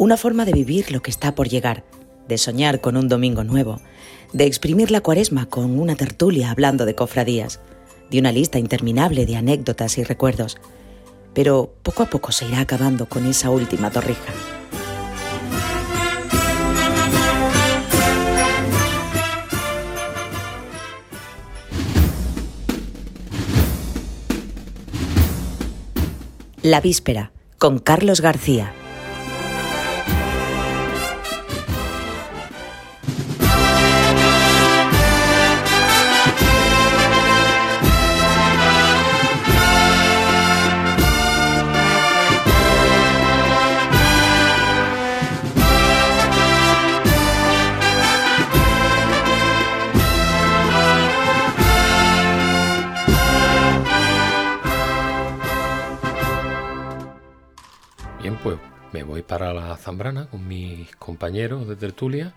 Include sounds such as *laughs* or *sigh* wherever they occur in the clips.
Una forma de vivir lo que está por llegar, de soñar con un domingo nuevo, de exprimir la cuaresma con una tertulia hablando de cofradías, de una lista interminable de anécdotas y recuerdos. Pero poco a poco se irá acabando con esa última torrija. La víspera, con Carlos García. Compañeros de tertulia.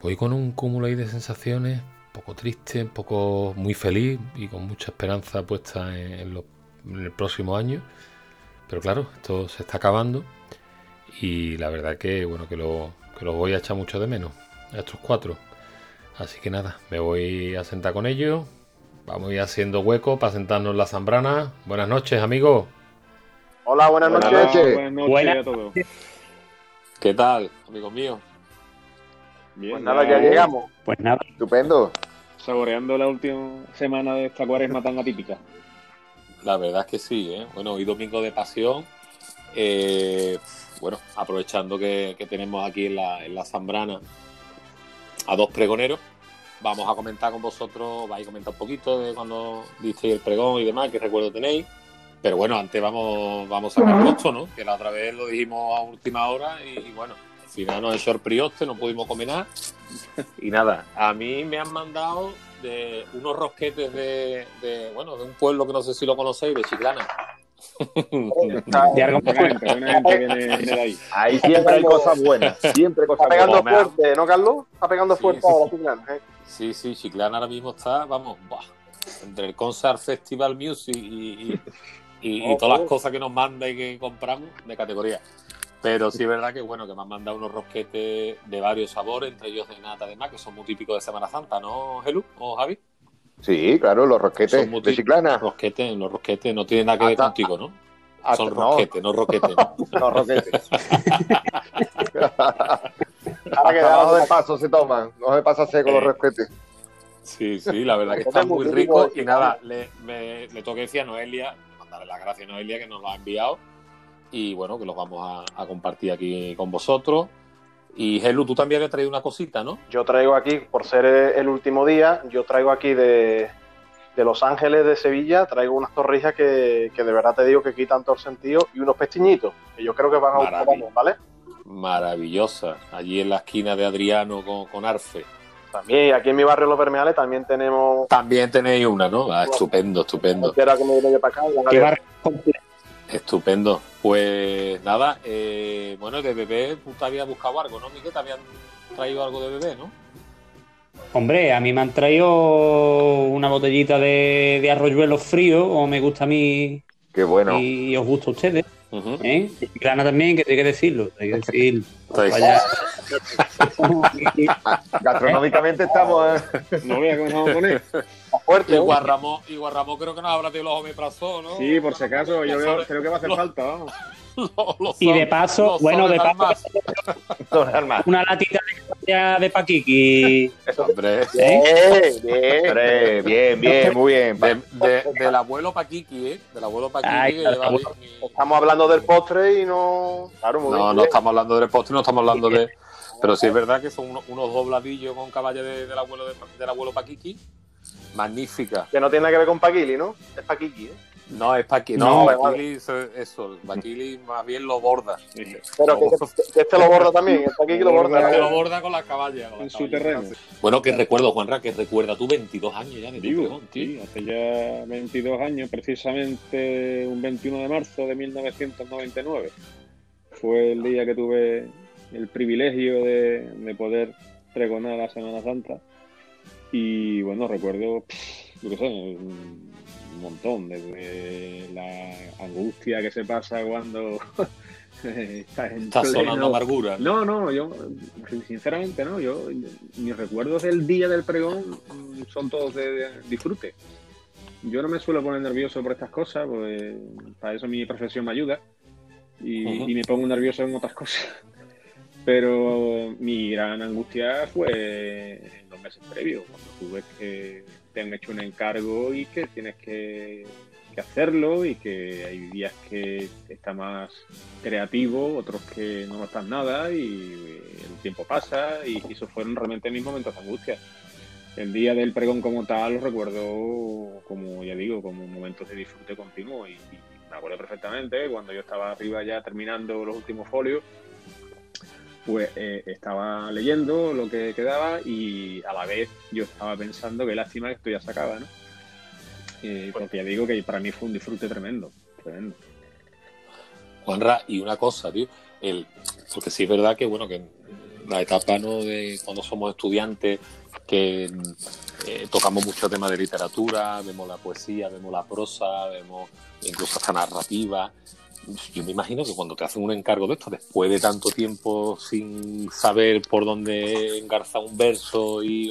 Voy con un cúmulo ahí de sensaciones, un poco triste, un poco muy feliz y con mucha esperanza puesta en, el próximo año. Pero claro, esto se está acabando y la verdad que bueno que lo, que los voy a echar mucho de menos a estos cuatro. Así que nada, me voy a sentar con ellos. Vamos a ir haciendo hueco para sentarnos en la Zambrana. Buenas noches, amigos. Hola, buenas, noches. Buenas noches a todos. ¿Qué tal, amigos míos? Bien, pues nada, ya llegamos. Pues nada. Estupendo. Saboreando la última semana de esta cuaresma tan atípica. La verdad es que sí, ¿eh? Bueno, hoy domingo de pasión. Eh, bueno, aprovechando que, tenemos aquí en la, en la Zambrana a dos pregoneros, vamos a comentar con vosotros, vais a comentar un poquito de cuando disteis el pregón y demás, qué recuerdo tenéis. Pero bueno, antes vamos, vamos a sacar costo, ¿no? Que la otra vez lo dijimos a última hora y, bueno, al final nos echó el prioste, no pudimos comer nada. *laughs* Y nada, a mí me han mandado de unos rosquetes de, bueno, de un pueblo que no sé si lo conocéis, de Chiclana. ahí. siempre hay cosas buenas. Siempre cosas está pegando fuerte, ¿no, Carlos? Está pegando fuerte ahora Chiclana. ¿eh? Sí, sí, Chiclana ahora mismo está, vamos, entre el Concert Festival Music y, y, todas las cosas que nos manda y que compramos de categoría. Pero sí es verdad que bueno, que me han mandado unos rosquetes de varios sabores, entre ellos de nata además, que son muy típicos de Semana Santa, ¿no, Gelu o Javi? Sí, claro, los rosquetes de Chiclana. Los rosquetes, los rosquetes no tienen nada que ver contigo, ¿no? son rosquetes, no, roquetes. No, *laughs* roquetes. *laughs* Ahora que debajo de paso se toman, no se pasa seco los eh, rosquetes. Sí, sí, la verdad que están muy ricos. Y nada, le, me, le toca decir a Noelia darle las gracias a Noelia que nos lo ha enviado y bueno, que los vamos a, compartir aquí con vosotros. Y Helu, tú también has traído una cosita, ¿no? Yo traigo aquí, por ser el último día, yo traigo aquí de, Los Ángeles de Sevilla, traigo unas torrijas que, de verdad te digo que quitan todo el sentido y unos pestiñitos, que yo creo que van a gustar, ¿vale? Maravillosa, allí en la esquina de Adriano con, con Arfe. También, aquí en mi barrio Los Permeales también tenemos. También tenéis una, ¿no? Ah, estupendo, estupendo. Estupendo. Pues nada, eh, bueno, de bebé tú te habías buscado algo, ¿no, Miguel? Te habían traído algo de bebé, ¿no? Hombre, a mí me han traído una botellita de, de arroyuelos fríos, o me gusta a mí. Qué bueno. Y os gusta a ustedes. ¿Eh? Y Grana también, que hay que decirlo. Hay que decir. *laughs* Gastronómicamente estamos. ¿eh? No voy a vamos a poner. Fuerte, y Guarramó, y Guarramó creo que nos habrá tenido los omeprazol, ¿no? Sí, por si acaso, yo creo que va a hacer falta, *laughs* y de paso, bueno, de paso, *laughs* una latita de, de paquiqui. *laughs* Hombre, ¿Eh? bien, bien, bien, muy bien. De, del abuelo paquiqui, ¿eh? Del abuelo paquiqui. estamos hablando del postre y no. Claro, no, no estamos hablando del postre, no estamos hablando de. Pero sí es verdad que son unos, dobladillos con caballo del abuelo del abuelo paquiqui. Magnífica. Que no tiene nada que ver con paquili, ¿no? Es paquiqui, ¿eh? No, es Paquili. No, no eso, eso. Paquili más bien lo borda. Pero que, este lo borda también. El Paquili lo borda. Este lo borda con la caballa. en su terreno. Bueno, que recuerdo, Juanra, que recuerda tú 22 años ya de Vivo, sí, hace ya 22 años, precisamente un 21 de marzo de 1999. Fue el día que tuve el privilegio de, de poder pregonar la Semana Santa. Y bueno, recuerdo, yo qué sé, un montón, desde la angustia que se pasa cuando *laughs* Está, sonando amargura. ¿no? no, yo, sinceramente, no. Yo, mis recuerdos del día del pregón son todos de, disfrute. Yo no me suelo poner nervioso por estas cosas, pues para eso mi profesión me ayuda. Y, y me pongo nervioso en otras cosas. *laughs* Pero mi gran angustia fue en los meses previos, cuando tú ves que te han hecho un encargo y que tienes que hacerlo y que hay días que está más creativo, otros que no están nada y el tiempo pasa y, esos fueron realmente mis momentos de angustia. El día del pregón como tal lo recuerdo como, ya digo, como momentos de disfrute continuo y, me acuerdo perfectamente cuando yo estaba arriba ya terminando los últimos folios, pues eh, estaba leyendo lo que quedaba y a la vez yo estaba pensando que lástima que esto ya se acaba, ¿no? porque ya digo que para mí fue un disfrute tremendo, tremendo. Juanra, y una cosa, tío, el, porque sí es verdad que, bueno, que la etapa ¿no? de cuando somos estudiantes, que eh, tocamos muchos temas de literatura, vemos la poesía, vemos la prosa, vemos incluso hasta narrativa. Yo me imagino que cuando te hacen un encargo de esto, después de tanto tiempo sin saber por dónde engarzar un verso y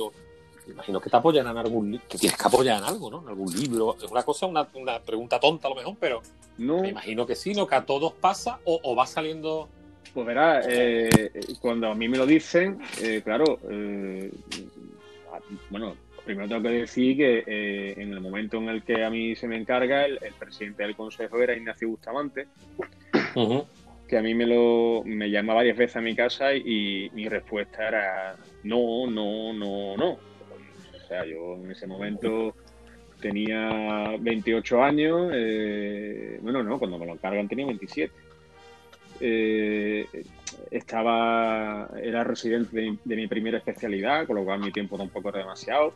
imagino que te apoyan en algún que tienes que apoyar en algo, ¿no? En algún libro. Es una cosa, una, una pregunta tonta a lo mejor, pero no. me imagino que sí, ¿no? Que a todos pasa o, va saliendo. Pues verás, eh, cuando a mí me lo dicen, eh, claro, eh, bueno, primero tengo que decir que en el momento en el que a mí se me encarga, el, presidente del consejo era Ignacio Bustamante, que a mí me lo me llama varias veces a mi casa y mi respuesta era no, no, no, no. O sea, yo en ese momento tenía 28 años, eh, bueno, no, cuando me lo encargan tenía 27. Eh, estaba, era residente de, mi primera especialidad, con lo cual mi tiempo tampoco era demasiado.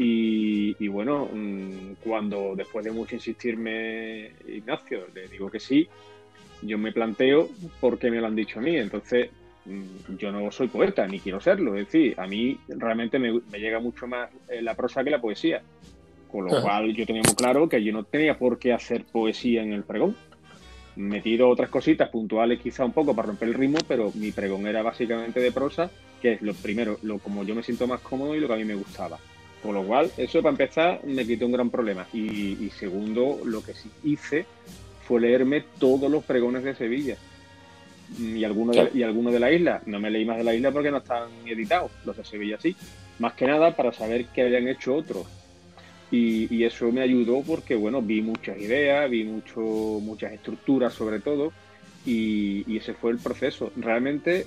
Y, bueno, mm, cuando después de mucho insistirme Ignacio, le digo que sí, yo me planteo por qué me lo han dicho a mí. Entonces, Mm, yo no soy poeta, ni quiero serlo. Es decir, a mí realmente me, llega mucho más eh, la prosa que la poesía. Con lo cual yo tenía muy claro que yo no tenía por qué hacer poesía en el pregón. Metido otras cositas puntuales quizá un poco para romper el ritmo, pero mi pregón era básicamente de prosa, que es lo primero, lo como yo me siento más cómodo y lo que a mí me gustaba. Con lo cual, eso para empezar me quitó un gran problema. Y, y segundo, lo que sí hice fue leerme todos los pregones de Sevilla y algunos de, y alguno de la isla. No me leí más de la isla porque no están editados, los de Sevilla sí. Más que nada para saber qué habían hecho otros. Y, eso me ayudó porque, bueno, vi muchas ideas, vi mucho, muchas estructuras sobre todo, y, ese fue el proceso. Realmente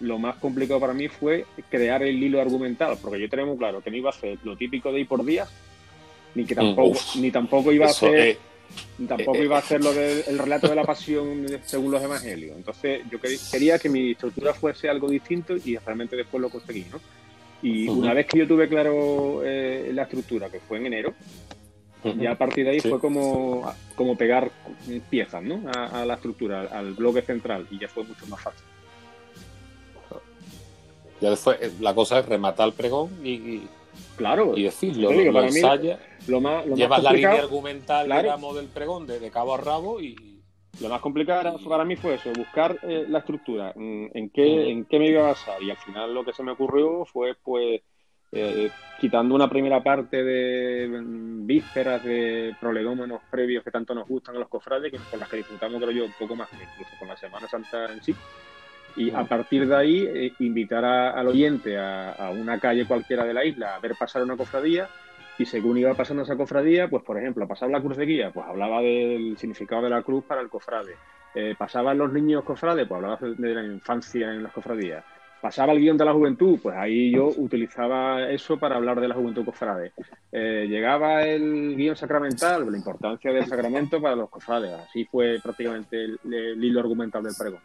lo más complicado para mí fue crear el hilo argumental, porque yo tenía muy claro que no iba a ser lo típico de ir por días, ni que tampoco, ni tampoco iba a ser... Tampoco eh, iba a ser lo del relato de la pasión según los evangelios. Entonces, yo quería que mi estructura fuese algo distinto y realmente después lo conseguí, ¿no? Y una vez que yo tuve claro eh, la estructura, que fue en enero, ya a partir de ahí fue como, como pegar piezas, ¿no? A, la estructura, al bloque central, y ya fue mucho más fácil. Ya después, eh, la cosa es rematar el pregón y, claro, y decirlo, lo, lo ensaya. Lo más, Llevas la línea argumental, digamos, del pregón de, cabo a rabo y... Lo más complicado para mí fue eso, buscar eh, la estructura, mm, en qué, en qué me iba a basar. Y al final lo que se me ocurrió fue, pues, eh, quitando una primera parte de mm, vísperas, de prolegómenos previos que tanto nos gustan a los cofrades, que con las que disfrutamos, creo yo, un poco más, incluso con la Semana Santa en sí. Y a partir de ahí, eh, invitar al oyente a, a, una calle cualquiera de la isla a ver pasar una cofradía y según iba pasando esa cofradía, pues por ejemplo, pasaba la cruz de guía, pues hablaba del significado de la cruz para el cofrade. Eh, pasaban los niños cofrades, pues hablaba de la infancia en las cofradías. Pasaba el guion de la juventud, pues ahí yo utilizaba eso para hablar de la juventud cofrade. Eh, llegaba el guion sacramental, la importancia del sacramento para los cofrades. Así fue prácticamente el, hilo argumental del pregón.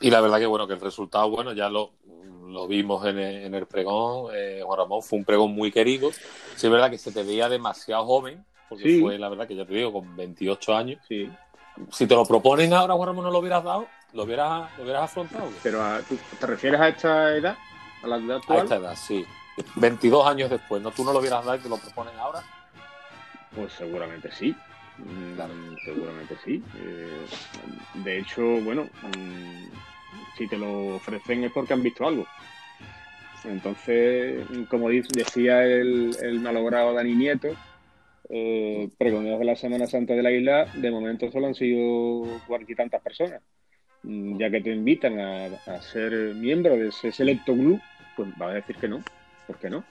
Y la verdad que bueno, que el resultado, bueno, ya lo, lo vimos en el, pregón, eh, Juan Ramón, fue un pregón muy querido. Sí, es verdad que se te veía demasiado joven, porque fue la verdad que ya te digo, con 28 años. Sí. Si te lo proponen ahora, Juan Ramón, no lo hubieras dado, lo hubieras, lo hubieras afrontado. Pero ¿te refieres a esta edad? ¿A la edad actual? A esta edad, sí. 22 años después, ¿no? ¿Tú no lo hubieras dado y te lo proponen ahora? Pues seguramente sí. Mm, seguramente sí. Eh, de hecho, bueno, mm, si te lo ofrecen es porque han visto algo. Entonces, como decía el, malogrado Dani Nieto, eh, de la Semana Santa de la isla, de momento solo han sido cuarenta y tantas personas. Mm, ya que te invitan a, ser miembro de ese selecto club, pues va a decir que no. ¿Por qué no?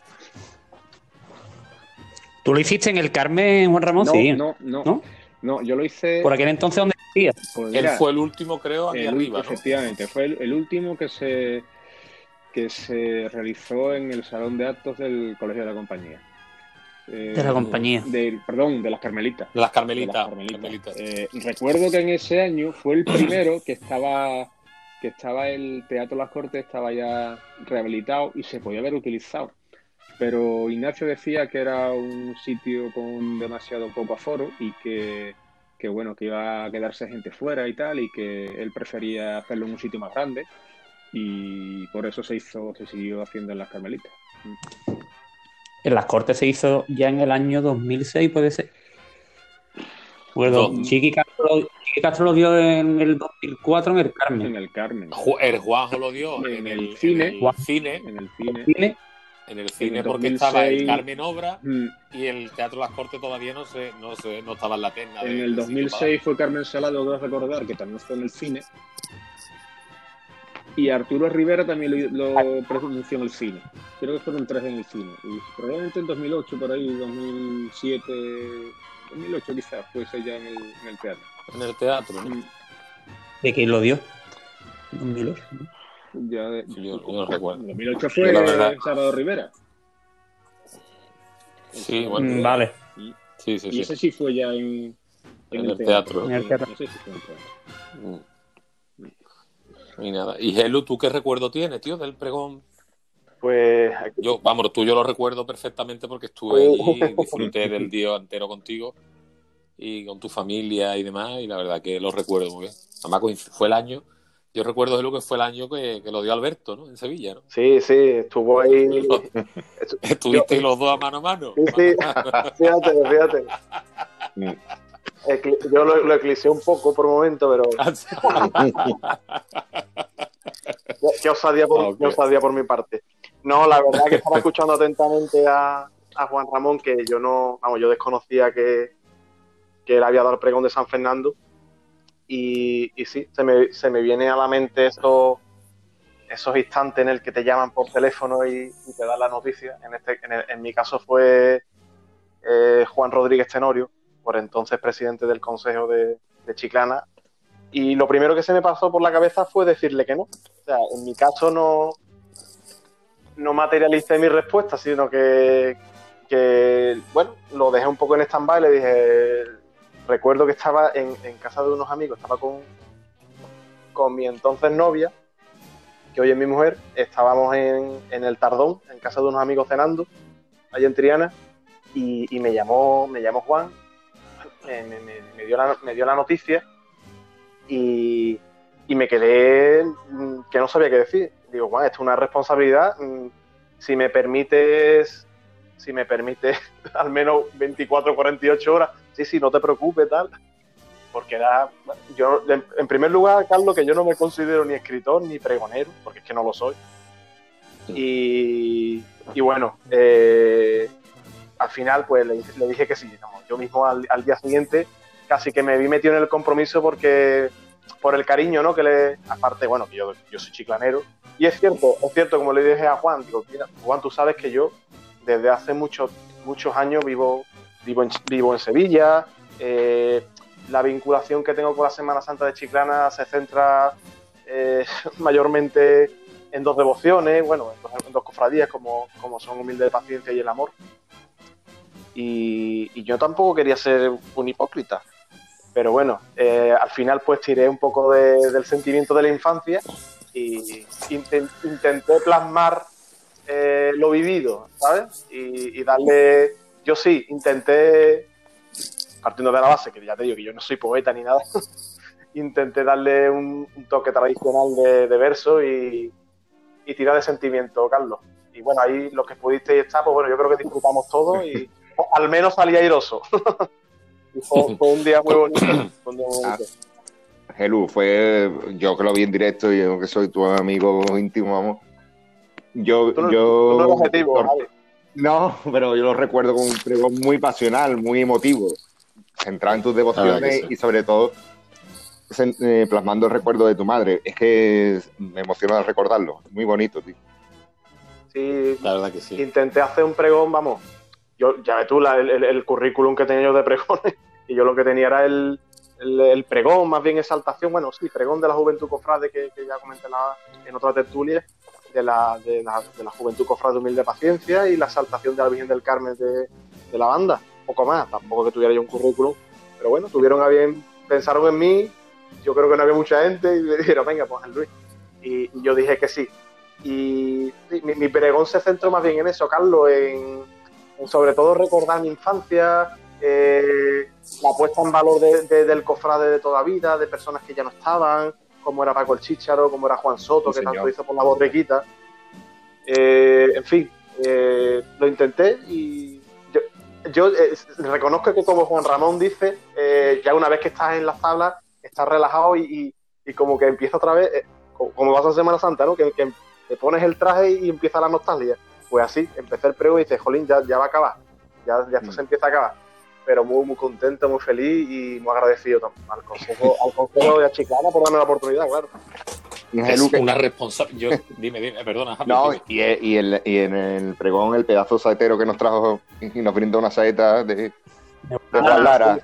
¿Tú lo hiciste en el Carmen, Juan Ramón? No, sí. no, no, no. yo lo hice. ¿Por aquel entonces dónde decía? Pues Él fue el último, creo, aquí arriba. Efectivamente, fue el, último que se, que se realizó en el salón de actos del Colegio de la Compañía. de la compañía. De, perdón, de las Carmelitas. De las Carmelitas. Eh, recuerdo que en ese año fue el primero que estaba que estaba el Teatro Las Cortes, estaba ya rehabilitado y se podía haber utilizado. Pero Ignacio decía que era un sitio con demasiado poco aforo y que, que, bueno, que iba a quedarse gente fuera y tal, y que él prefería hacerlo en un sitio más grande, y por eso se hizo, se siguió haciendo en las Carmelitas. En las Cortes se hizo ya en el año 2006, puede ser. Bueno, Chiqui Castro, lo dio en el 2004 en el Carmen. En el Carmen. El Juanjo lo dio en, el, cine. En el cine. En el cine en el cine porque estaba el Carmen Obra mm. y el Teatro Las Cortes todavía no se, no se, no estaba en la tenda. En el 2006 fue Carmen Salado, debo recordar, que también fue en el cine. Y Arturo Rivera también lo, lo pronunció en el cine. Creo que fueron tres en el cine. Y probablemente en 2008, por ahí, 2007, 2008 quizás, fue ese ya en el, en el teatro. En el teatro, ¿no? Mm. ¿De quién lo dio? 2008. Ya de, yo, no recuerdo. 2008 fue verdad... Salvador Rivera. Sí, bueno. Mm, vale. Y, sí, sí, y ese sí fue ya en, en, el, teatro. En el teatro. Ese sí fue en el teatro. Mm. Y nada. ¿Y Helu, tú qué recuerdo tienes, tío, del pregón? Pues. Yo, vamos, tú yo lo recuerdo perfectamente porque estuve ahí, disfruté del día entero contigo y con tu familia y demás, y la verdad que lo recuerdo muy bien. Además, fue el año yo recuerdo lo que fue el año que, lo dio Alberto, ¿no? En Sevilla, ¿no? Sí, sí, estuvo ahí. *laughs* *laughs* Estuviste los dos a mano a mano. Sí, sí, fíjate, fíjate. Yo lo, lo eclipsé un poco por un momento, pero. *laughs* qué, osadía por, por mi parte. No, la verdad que estaba escuchando atentamente a, a Juan Ramón, que yo no. Vamos, yo desconocía que, que él había dado el pregón de San Fernando y, sí, se me, se me, viene a la mente esos, esos instantes en el que te llaman por teléfono y, te dan la noticia. En, este, en, mi caso fue eh, Juan Rodríguez Tenorio, por entonces presidente del Consejo de, Chiclana. Y lo primero que se me pasó por la cabeza fue decirle que no. O sea, en mi caso no, no materialicé mi respuesta, sino que, que, bueno, lo dejé un poco en stand-by, le dije, recuerdo que estaba en, casa de unos amigos, estaba con, con mi entonces novia, que hoy es mi mujer, estábamos en, el Tardón, en casa de unos amigos cenando, allá en Triana, y, me llamó me llamó Juan, me, dio, la, me dio la noticia y, me quedé mm, que no sabía qué decir. Digo, Juan, esto es una responsabilidad. Mm, si me permites, si me permites *laughs* al menos 24 o 48 horas, sí, sí, no te preocupes, tal. Porque era, yo, en primer lugar, Carlos, que yo no me considero ni escritor ni pregonero, porque es que no lo soy. Y, bueno, eh, al final, pues le, dije que sí. yo mismo al, día siguiente casi que me vi metido en el compromiso porque por el cariño, ¿no? Que le, aparte, bueno, que yo, yo soy chiclanero. Y es cierto, es cierto, como le dije a Juan, digo, mira, Juan, tú sabes que yo desde hace muchos, muchos años vivo vivo en, vivo en Sevilla. Eh, la vinculación que tengo con la Semana Santa de Chiclana se centra eh, *laughs* mayormente en dos devociones, bueno, en dos, cofradías como, como son Humilde de Paciencia y el Amor. Y, yo tampoco quería ser un hipócrita. Pero bueno, eh, al final pues tiré un poco del sentimiento de la infancia y intenté plasmar lo vivido, ¿sabes? y darle yo sí intenté, partiendo de la base, que ya te digo que yo no soy poeta ni nada, *laughs* intenté darle un, toque tradicional de, verso y, tirar de sentimiento, Carlos. Y bueno, ahí lo que pudiste estar, pues bueno, yo creo que disfrutamos todo y *laughs* al menos salí airoso. *laughs* fue, un día muy bonito. Gelu, fue yo que lo vi en directo y yo que soy tu amigo íntimo, vamos. Yo, yo. No, objetivo, no, pero yo lo recuerdo como un pregón muy pasional, muy emotivo, centrado en tus devociones y sobre todo eh, plasmando el recuerdo de tu madre. Es que me emociona recordarlo, muy bonito, tío. Sí, la verdad que sí. Intenté hacer un pregón, vamos, yo ya ves tú el, currículum que tenía yo de pregones *laughs* y yo lo que tenía era el, el, pregón, más bien exaltación, bueno, sí, pregón de la juventud cofrade que, que ya comenté en otra tertulia, de la, de la, de juventud cofrade humilde paciencia y la exaltación de la Virgen del Carmen de, la banda, poco más, tampoco que tuviera yo un currículum, pero bueno, tuvieron a bien, pensaron en mí, yo creo que no había mucha gente y me *laughs* dijeron, venga, pues Luis. Y, yo dije que sí. Y mi, pregón se centró más bien en eso, Carlos, en, sobre todo recordar mi infancia, eh, la puesta en valor del cofrade de toda vida, de personas que ya no estaban, como era Paco el Chicharo, como era Juan Soto, que tanto hizo por la borrequita. Eh, en fin, eh, lo intenté y yo, reconozco que como Juan Ramón dice, ya una vez que estás en las tablas, estás relajado y, como que empieza otra vez, como vas a Semana Santa, ¿no? Que, te pones el traje y empieza la nostalgia. Pues así, empecé el prego y dices, jolín, ya, ya va a acabar, ya, ya esto mm. se empieza a acabar pero muy, muy contento, muy feliz y muy agradecido al Consejo, al consejo de Achicana por darme la oportunidad, claro. Es una responsabilidad. Dime, dime, perdona. no, Y, y, el, y, en el pregón, el pedazo saetero que nos trajo y nos brindó una saeta de, de ah, Lara.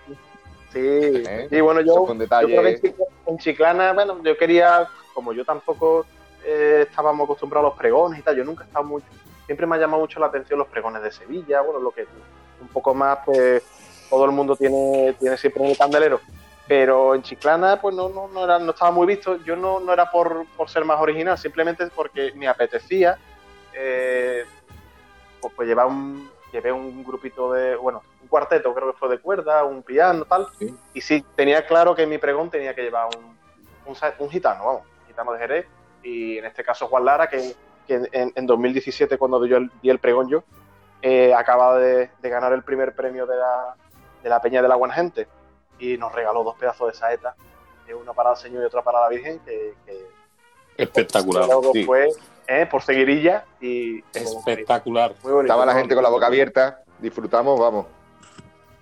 Sí, ¿Eh? y bueno, yo, yo creo que en Chiclana, bueno, yo quería, como yo tampoco eh, estábamos acostumbrados a los pregones y tal, yo nunca he estado mucho, siempre me ha llamado mucho la atención los pregones de Sevilla, bueno, lo que un poco más, pues todo el mundo tiene, tiene siempre un candelero. Pero en Chiclana, pues no, no, no, era, no estaba muy visto. Yo no, no era por, por ser más original, simplemente porque me apetecía eh, pues, pues, llevar un, llevé un grupito de, bueno, un cuarteto, creo que fue de cuerda, un piano, tal. Y sí, tenía claro que mi pregón tenía que llevar un, un, gitano, vamos, un gitano de Jerez. Y en este caso Juan Lara, que, en, en, 2017, cuando yo di el pregón yo, eh, acaba de, de, ganar el primer premio de la, de la Peña de la Buena Gente y nos regaló dos pedazos de saeta, uno para el Señor y otro para la Virgen, que, espectacular. fue ¿eh? por seguirilla y espectacular. Estaba la gente con la boca abierta, disfrutamos, vamos.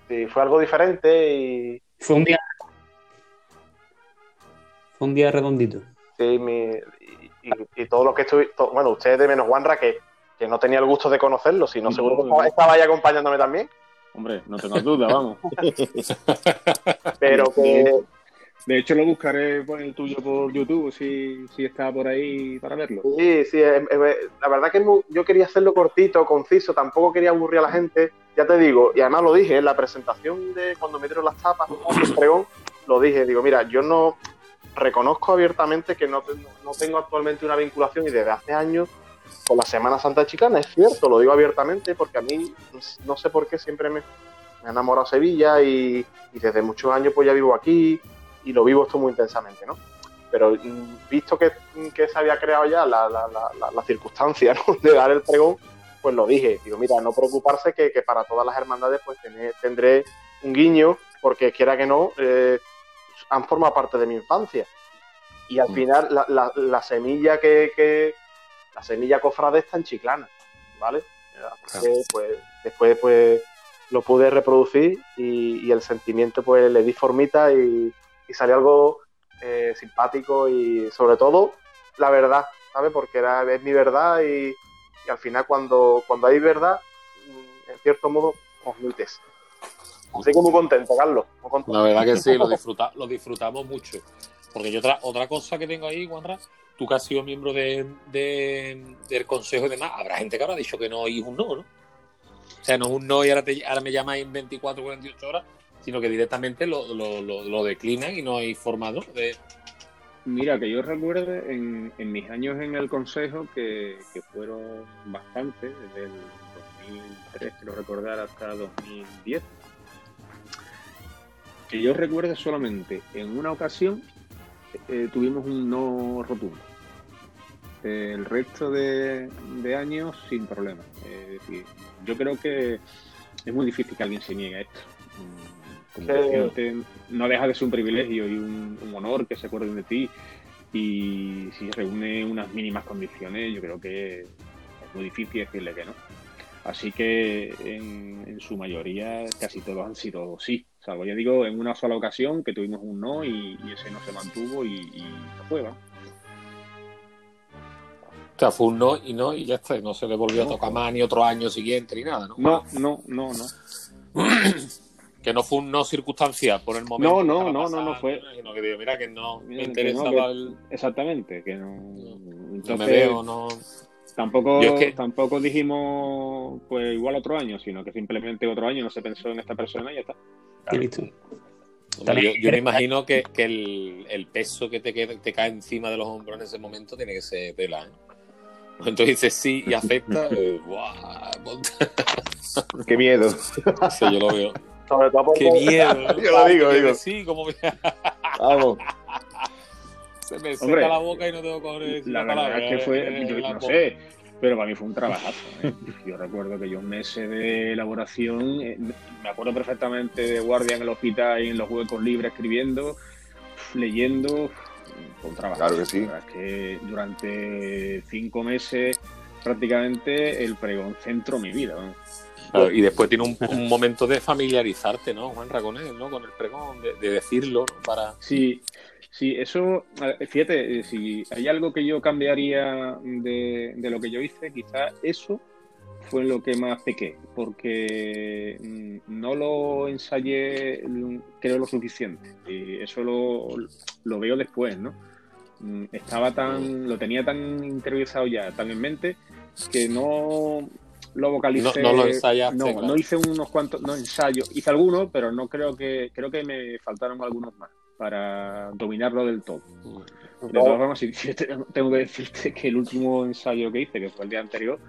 Sí, fue algo diferente y fue un día fue un día redondito. Sí, mi, y, todo lo que estuve, bueno, ustedes de menos Juanra que, que no tenía el gusto de conocerlo, sino seguro que estaba ahí acompañándome también. Hombre, no tengo duda, vamos. *laughs* Pero que. De hecho, lo buscaré por el tuyo por YouTube, si, si está por ahí para verlo. Sí, sí, la verdad que yo quería hacerlo cortito, conciso, tampoco quería aburrir a la gente. Ya te digo, y además lo dije en la presentación de cuando me dieron las tapas, el pregón, lo dije, digo, mira, yo no reconozco abiertamente que no, no tengo actualmente una vinculación y desde hace años con la Semana Santa Chicana, es cierto, lo digo abiertamente, porque a mí no sé por qué siempre me, me enamorado Sevilla y, desde muchos años pues ya vivo aquí y lo vivo esto muy intensamente, ¿no? Pero mm, visto que, se había creado ya la, la, circunstancia *laughs* de dar el pregón, pues lo dije, digo, mira, no preocuparse que, para todas las hermandades pues tendré un guiño, porque quiera que no, eh, han formado parte de mi infancia. Y al mm. final la, semilla que, la semilla cofrade está en Chiclana, ¿vale? pues, después pues lo pude reproducir y, el sentimiento pues le di formita y, salió algo eh, simpático y sobre todo la verdad, ¿sabes? Porque era, es mi verdad y, al final cuando, cuando hay verdad, mm, en cierto modo, transmites. Así que muy contento, Carlos. La verdad que sí, lo, *laughs* disfruta, lo disfrutamos mucho. Porque yo otra, otra cosa que tengo ahí, Juanra, tú que has sido miembro de, del consejo y demás, habrá gente que habrá dicho que no y es un no, ¿no? O sea, no es un no y ahora, me llamáis en 24 o 48 horas, sino que directamente lo, lo, declinan y no hay formado. Mira, que yo recuerde en, en mis años en el consejo, que, fueron bastantes, desde el 2003, quiero recordar, hasta 2010, que yo recuerde solamente en una ocasión eh, tuvimos un no rotundo el resto de, años sin problema. yo creo que es muy difícil que alguien se niegue a esto. no deja de ser un privilegio y un, honor que se acuerden de ti. Y si reúne unas mínimas condiciones, yo creo que es muy difícil decirle que no. Así que en, su mayoría casi todos han sido sí. Salvo, ya digo, en una sola ocasión que tuvimos un no y, ese no se mantuvo y, no fue, O sea, fue un no y no y ya está. No se le volvió a tocar más ni otro año siguiente ni nada, ¿no? No, no, no, no. *clears throat* que no fue un no circunstancial por el momento. No, no, no, no, no fue. Sino que digo, mira que no me interesaba el... Exactamente, que no. no me veo, no. Tampoco, tampoco dijimos, pues igual otro año, sino que simplemente otro año no se pensó en esta persona y ya está. Yo, me imagino que, el, peso que te, te cae encima de los hombros en ese momento tiene que ser tela. ¿eh? Entonces dices sí y acepta. *laughs* Eh, Qué miedo. *laughs* Sí, yo lo veo. Qué miedo. *laughs* Yo lo digo, digo. Sí, como. Vamos. Se me seca la boca y no tengo que La, la verdad es que fue, yo no sé, pero para mí fue un trabajazo. ¿eh? Yo recuerdo que yo un mes de elaboración, eh, me acuerdo perfectamente de guardia en el hospital y en los huecos libres escribiendo, leyendo, un trabajo. Claro que sí. es que durante cinco meses prácticamente el pregón centró mi vida. y después tiene un, momento de familiarizarte, ¿no, Juan Raconés, ¿no? Con el pregón, de, de decirlo, para... Sí, Sí, eso, fíjate, eh, si hay algo que yo cambiaría de, lo que yo hice, quizás eso fue lo que más pequé, porque mm, no lo ensayé, creo, lo suficiente. Y eso lo, veo después, ¿no? Mm, estaba tan, lo tenía tan interiorizado ya, tan en mente, que no lo vocalicé. No, lo ensayaste. No, no hice unos cuantos, no ensayos, hice algunos, pero no creo que, creo que me faltaron algunos más para dominarlo del todo. De todas formas, *laughs* tengo que decirte que el último ensayo que hice, que fue el día anterior,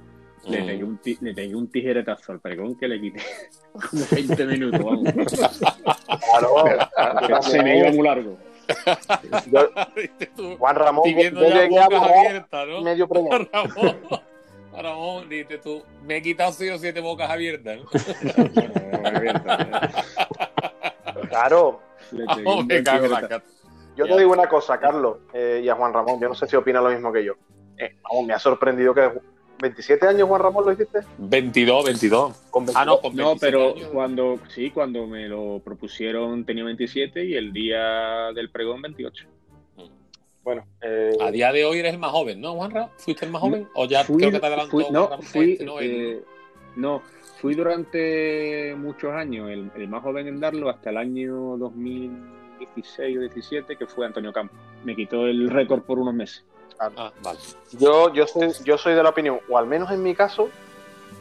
le, mm. pegué un le pegué un tijeretazo al pregón que le quité *laughs* como 20 minutos, vamos. Claro, *laughs* se me iba muy largo. Juan Ramón, yo llegué a abiertas, ¿no? medio pregón. Ramón, Ramón, dices tú, me he quitado 6 o 7 bocas abiertas. *laughs* claro, yo te digo una cosa, Carlos, eh, y a Juan Ramón, yo no sé si opina lo mismo que yo. Eh, me ha sorprendido que 27 años, Juan Ramón, lo hiciste. 22, 22. ah, no, no pero cuando sí, cuando me lo propusieron tenía 27 y el día del pregón 28. Bueno, eh, a día de hoy eres el más joven, ¿no, Juan Ramón? ¿Fuiste el más joven? ¿O ya creo que te adelantó? no, fui, no, Fui durante muchos años el, más joven en darlo hasta el año 2016 o 17, que fue Antonio Campos. Me quitó el récord por unos meses. Ah, ah, vale. Yo, yo, soy, yo soy de la opinión, o al menos en mi caso,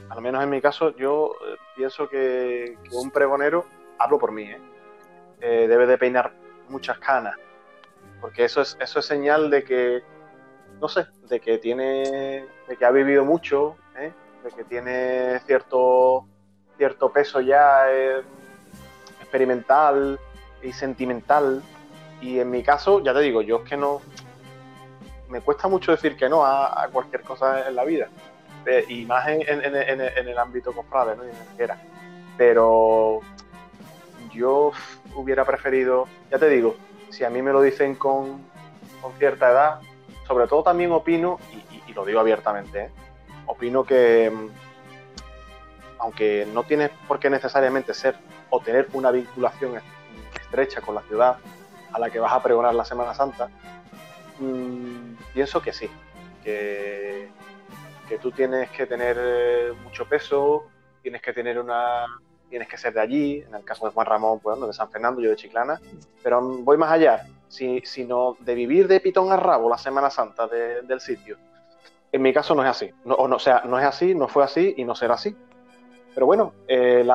al menos en mi caso, yo eh, pienso que, un pregonero, hablo por mí, ¿eh? ¿eh? debe de peinar muchas canas, porque eso es, eso es señal de que, no sé, de que tiene, de que ha vivido mucho, ¿eh? de que tiene cierto, cierto peso ya eh, experimental y sentimental. Y en mi caso, ya te digo, yo es que no. Me cuesta mucho decir que no a, cualquier cosa en la vida. Eh, y más en, el ámbito cofrade, ¿no? Pero yo hubiera preferido, ya te digo, si a mí me lo dicen con, con cierta edad, sobre todo también opino, y, y lo digo abiertamente, ¿eh? opino que, mm, aunque no tienes por qué necesariamente ser o tener una vinculación estrecha con la ciudad a la que vas a pregonar la Semana Santa, mm, pienso que sí, que, que tú tienes que tener eh, mucho peso, tienes que tener una tienes que ser de allí, en el caso de Juan Ramón, pues, de San Fernando, yo de Chiclana, pero voy más allá, si, sino de vivir de pitón a rabo la Semana Santa del sitio, en mi caso no es así. No, o, sea, no es así, no fue así y no será así. Pero bueno, eh,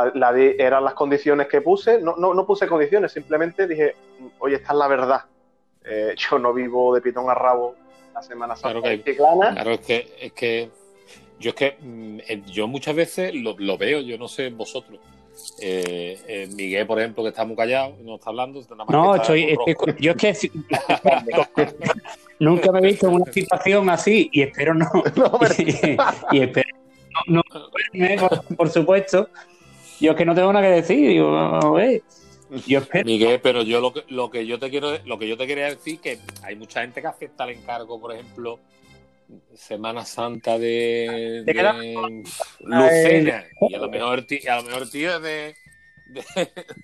eran las condiciones que puse. No, no, puse condiciones, simplemente dije, oye, esta es la verdad. Eh, *laughs* yo no vivo de pitón a rabo la Semana Santa claro que, Claro, es que, es que yo es que mm, yo muchas veces lo, lo veo, yo no sé vosotros, eh, eh, Miguel, por ejemplo, que está muy callado, no está hablando. no, estoy, yo es que *laughs* nunca me he visto en una situación así y espero no. *laughs* y, espero no, por, supuesto. Yo es que no tengo nada que decir. Digo, no, Miguel, pero yo lo que, lo que yo te quiero lo que yo te quería decir que hay mucha gente que acepta el encargo, por ejemplo, Semana Santa de, Lucena y a lo mejor a lo mejor tío es de,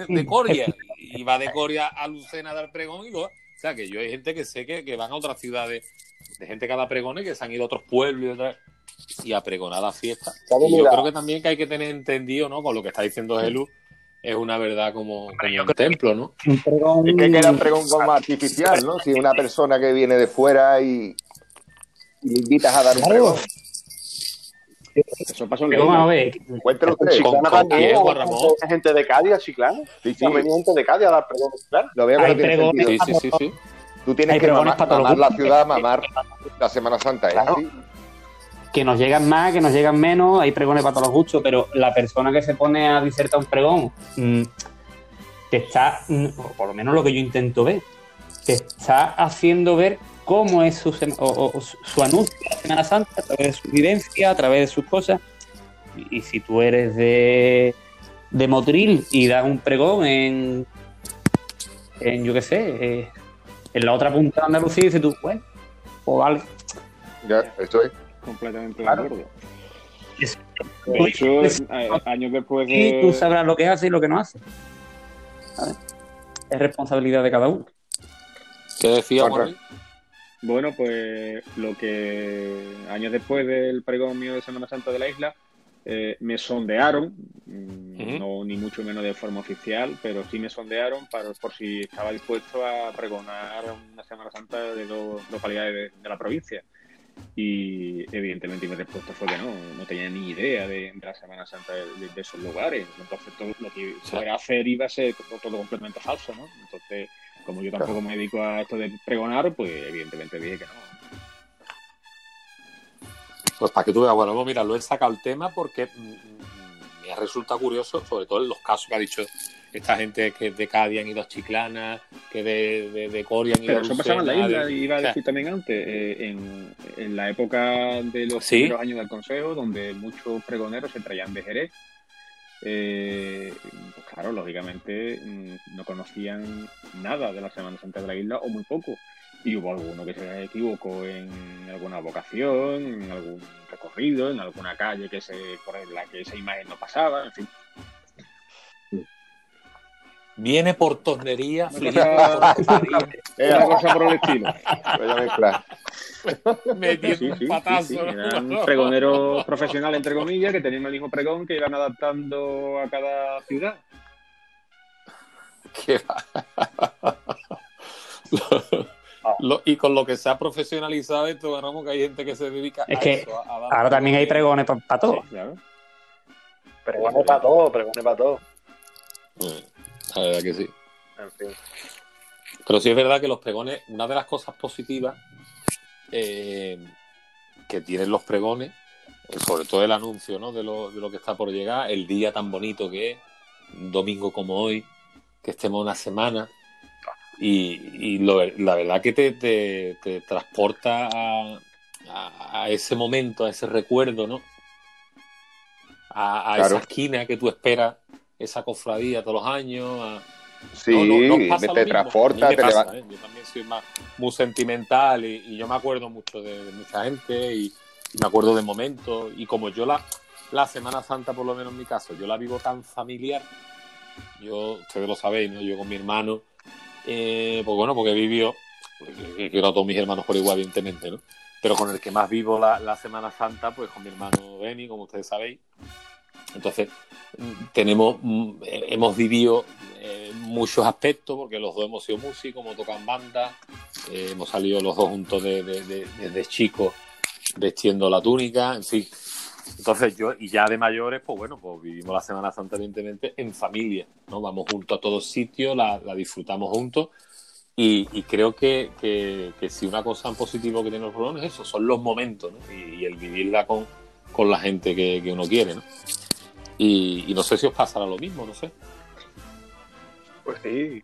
de, Coria y va de Coria a Lucena a dar pregón y o sea que yo hay gente que sé que, van a otras ciudades de gente que da pregones que se han ido a otros pueblos y, a pregonar la fiesta. Y yo creo que también que hay que tener entendido no con lo que está diciendo Jesús es una verdad como, como un templo, ¿no? Es que queda un pregón como artificial, ¿no? Si una persona que viene de fuera y, y le invitas a dar un pregón. Eso pasó en Vamos a ver. Usted. ¿Con, con quién, Juan Ramón? gente de Cádiz, sí, claro. Sí, sí. venía gente de Cádiz a dar pregón, claro. Lo veo que tiene sentido. Sí, sí, sí, sí. Tú tienes que mamar, mamar la ciudad, mamar la Semana Santa, ¿eh? Claro. Que nos llegan más, que nos llegan menos, hay pregones para todos los gustos, pero la persona que se pone a disertar un pregón, mm, te está, mm, por lo menos lo que yo intento ver, te está haciendo ver cómo es su, su anuncio de la Semana Santa a través de su vivencia, a través de sus cosas. Y, si tú eres de, Motril y das un pregón en, en yo qué sé, eh, en la otra punta de Andalucía, dices tú, bueno, pues vale. Ya, estoy completamente de acuerdo. De hecho, años después de... Y tú sabrás lo que hace y lo que no hace. Es responsabilidad de cada uno. ¿Qué decía Juan? Bueno, pues lo que años después del pregón mío de Semana Santa de la isla, eh, me sondearon, mm, no ni mucho menos de forma oficial, pero sí me sondearon para, por si estaba dispuesto a pregonar una Semana Santa de dos localidades de, la provincia. Y evidentemente mi respuesta fue que no, no tenía ni idea de, la Semana Santa de, esos lugares. Entonces todo lo que fuera a hacer iba a ser todo completamente falso, ¿no? Entonces como yo tampoco me dedico a esto de pregonar, pues evidentemente dije que no. Pues para que tú veas, bueno, mira, lo he sacado el tema porque mm, mm, me resulta curioso, sobre todo en los casos que ha dicho esta gente que de Cádiz han ido a Chiclana, que de, de, de Coria han ido Pero eso pasaba en la isla, iba a decir también antes, eh, en, en, la época de los primeros años del Consejo, donde muchos pregoneros se traían de Jerez eh, pues claro, lógicamente mm, no conocían nada de la Semana Santa de la isla o muy poco. Y hubo alguno que se equivocó en alguna vocación, en algún recorrido, en alguna calle que se, por la que esa imagen no pasaba, en fin. Viene por tornería, Es una cosa por el estilo. Voy a mezclar. Metiendo un patazo. Eran pregoneros profesionales, entre comillas, que tenían el mismo pregón que iban adaptando a cada ciudad. ¿Qué y con lo que se ha profesionalizado esto, ganamos que hay gente que se dedica es a que eso. ahora también hay pregones para todo. Pregones para todo, pregones para todo. Mm. La verdad que sí. En fin. Pero sí es verdad que los pregones, una de las cosas positivas eh, que tienen los pregones, eh, sobre todo el anuncio ¿no? de, lo, de lo que está por llegar, el día tan bonito que es, un domingo como hoy, que estemos una semana, y, la verdad que te, te, transporta a, ese momento, a ese recuerdo, ¿no? A, esa esquina que tú esperas esa cofradía todos los años. Sí, te transporta, te ¿eh? Yo también soy más, muy sentimental y, yo me acuerdo mucho de, mucha gente y, me acuerdo de momentos. Y como yo la, la Semana Santa, por lo menos en mi caso, yo la vivo tan familiar, yo, ustedes lo sabéis, ¿no? Yo con mi hermano, eh, pues bueno, porque he vivido, quiero a todos mis hermanos por igual, evidentemente, ¿no? Pero con el que más vivo la, la Semana Santa, pues con mi hermano Benny, como ustedes sabéis. Entonces, tenemos, mm, hemos vivido eh, muchos aspectos, porque los dos hemos sido músicos, hemos tocado en banda, eh, hemos salido los dos juntos desde chicos vestiendo la túnica, en fin. Entonces yo, y ya de mayores, pues bueno, pues vivimos la Semana Santa evidentemente en familia, ¿no? Vamos juntos a todos sitios, la, disfrutamos juntos y, creo que, si una cosa en positivo que tiene los problemas es eso, son los momentos, ¿no? Y, el vivirla con, con la gente que, que uno quiere, ¿no? Y, no sé si os pasará lo mismo, no sé. Pues sí,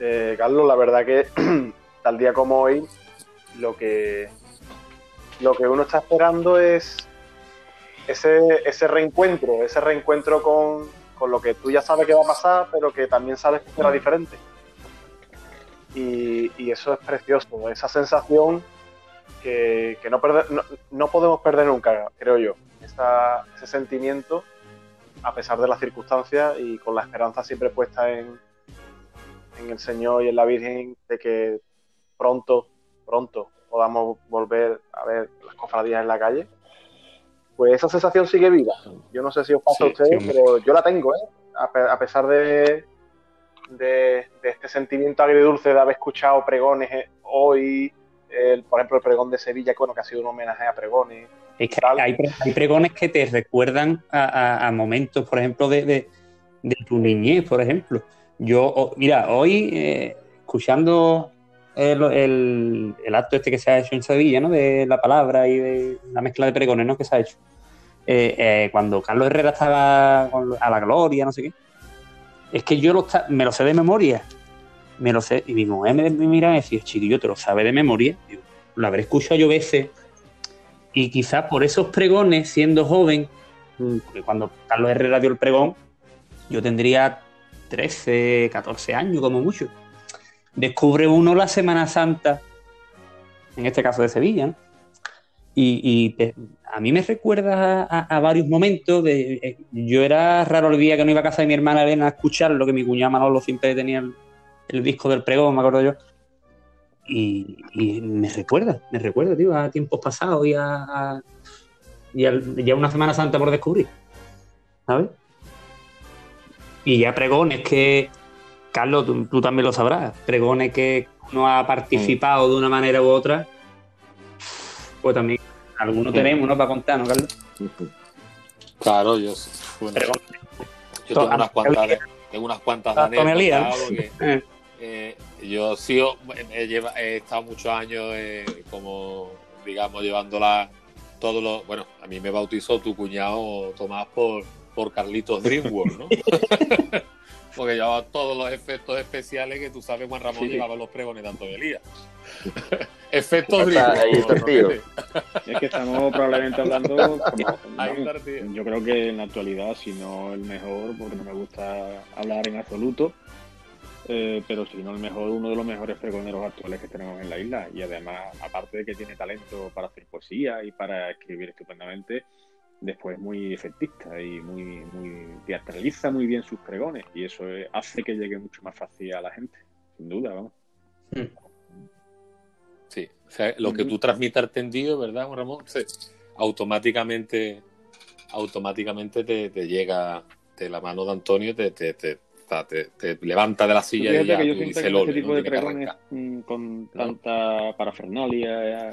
eh, Carlos, la verdad que *clears throat* tal día como hoy, lo que, lo que uno está esperando es ese, ese reencuentro, ese reencuentro con, con lo que tú ya sabes que va a pasar, pero que también sabes que será diferente. Y, eso es precioso, esa sensación que, no, perder, no, podemos perder nunca, creo yo, ese sentimiento a pesar de las circunstancias y con la esperanza siempre puesta en, en el Señor y en la Virgen de que pronto, pronto podamos volver a ver las cofradías en la calle pues esa sensación sigue viva. Yo no sé si os pasa a ustedes, pero yo la tengo, ¿eh? A, pesar de, de, este sentimiento agridulce de haber escuchado pregones eh, hoy, por ejemplo, el pregón de Sevilla, que, bueno, que ha sido un homenaje a pregones. Es que hay, pregones que te recuerdan a, momentos, por ejemplo, de, tu niñez, por ejemplo. Yo, mira, hoy, eh, escuchando el, acto este que se ha hecho en Sevilla, ¿no? De la palabra y de la mezcla de pregones, ¿no? Que se ha hecho. Eh, eh, cuando Carlos Herrera estaba a la gloria, no sé qué. Es que yo me lo sé de memoria. Me lo sé. Y mi mujer me, mira y me dice, chiquillo, ¿te lo sabes de memoria? lo habré escuchado yo veces. Y quizás por esos pregones, siendo joven, mm, cuando Carlos Herrera dio el pregón, yo tendría 13, 14 años como mucho descubre uno la Semana Santa, en este caso de Sevilla, y, a mí me recuerda a, varios momentos de eh, yo era raro el día que no iba a casa de mi hermana Elena a escuchar lo que mi cuñada Manolo siempre tenía el, disco del pregón, me acuerdo yo. Y, me recuerda, me recuerda, tío, a tiempos pasados y a, y una Semana Santa por descubrir. ¿Sabes? Y ya pregones que Carlos, tú, también lo sabrás, pregones que uno ha participado de una manera u otra, pues también algunos tenemos, ¿no? Para contar, ¿no, Carlos? Claro, yo, bueno, yo tengo, unas cuantas, tengo unas cuantas anécdotas. *laughs* Eh. eh, yo sí he, estado muchos años eh, como, digamos, llevándola todos los... Bueno, a mí me bautizó tu cuñado Tomás por, por Carlitos Dreamworld, ¿no? *laughs* porque llevaba todos los efectos especiales que tú sabes, Juan Ramón llevaba los pregones tanto de Elías. *laughs* efectos Es que estamos probablemente hablando. yo creo que en la actualidad, si no el mejor, porque no me gusta hablar en absoluto, eh, pero si no el mejor, uno de los mejores pregoneros actuales que tenemos en la isla. Y además, aparte de que tiene talento para hacer poesía y para escribir estupendamente, después muy efectista y muy, muy teatraliza muy bien sus pregones y eso hace que llegue mucho más fácil a la gente, sin duda, vamos. Hmm. Sí, o sea, lo que tú transmitas tendido, ¿verdad, Ramón? automáticamente automáticamente te, llega de la mano de Antonio, te, te, te, levanta de la silla y ya que yo siento que este tipo de pregones mm, con tanta parafernalia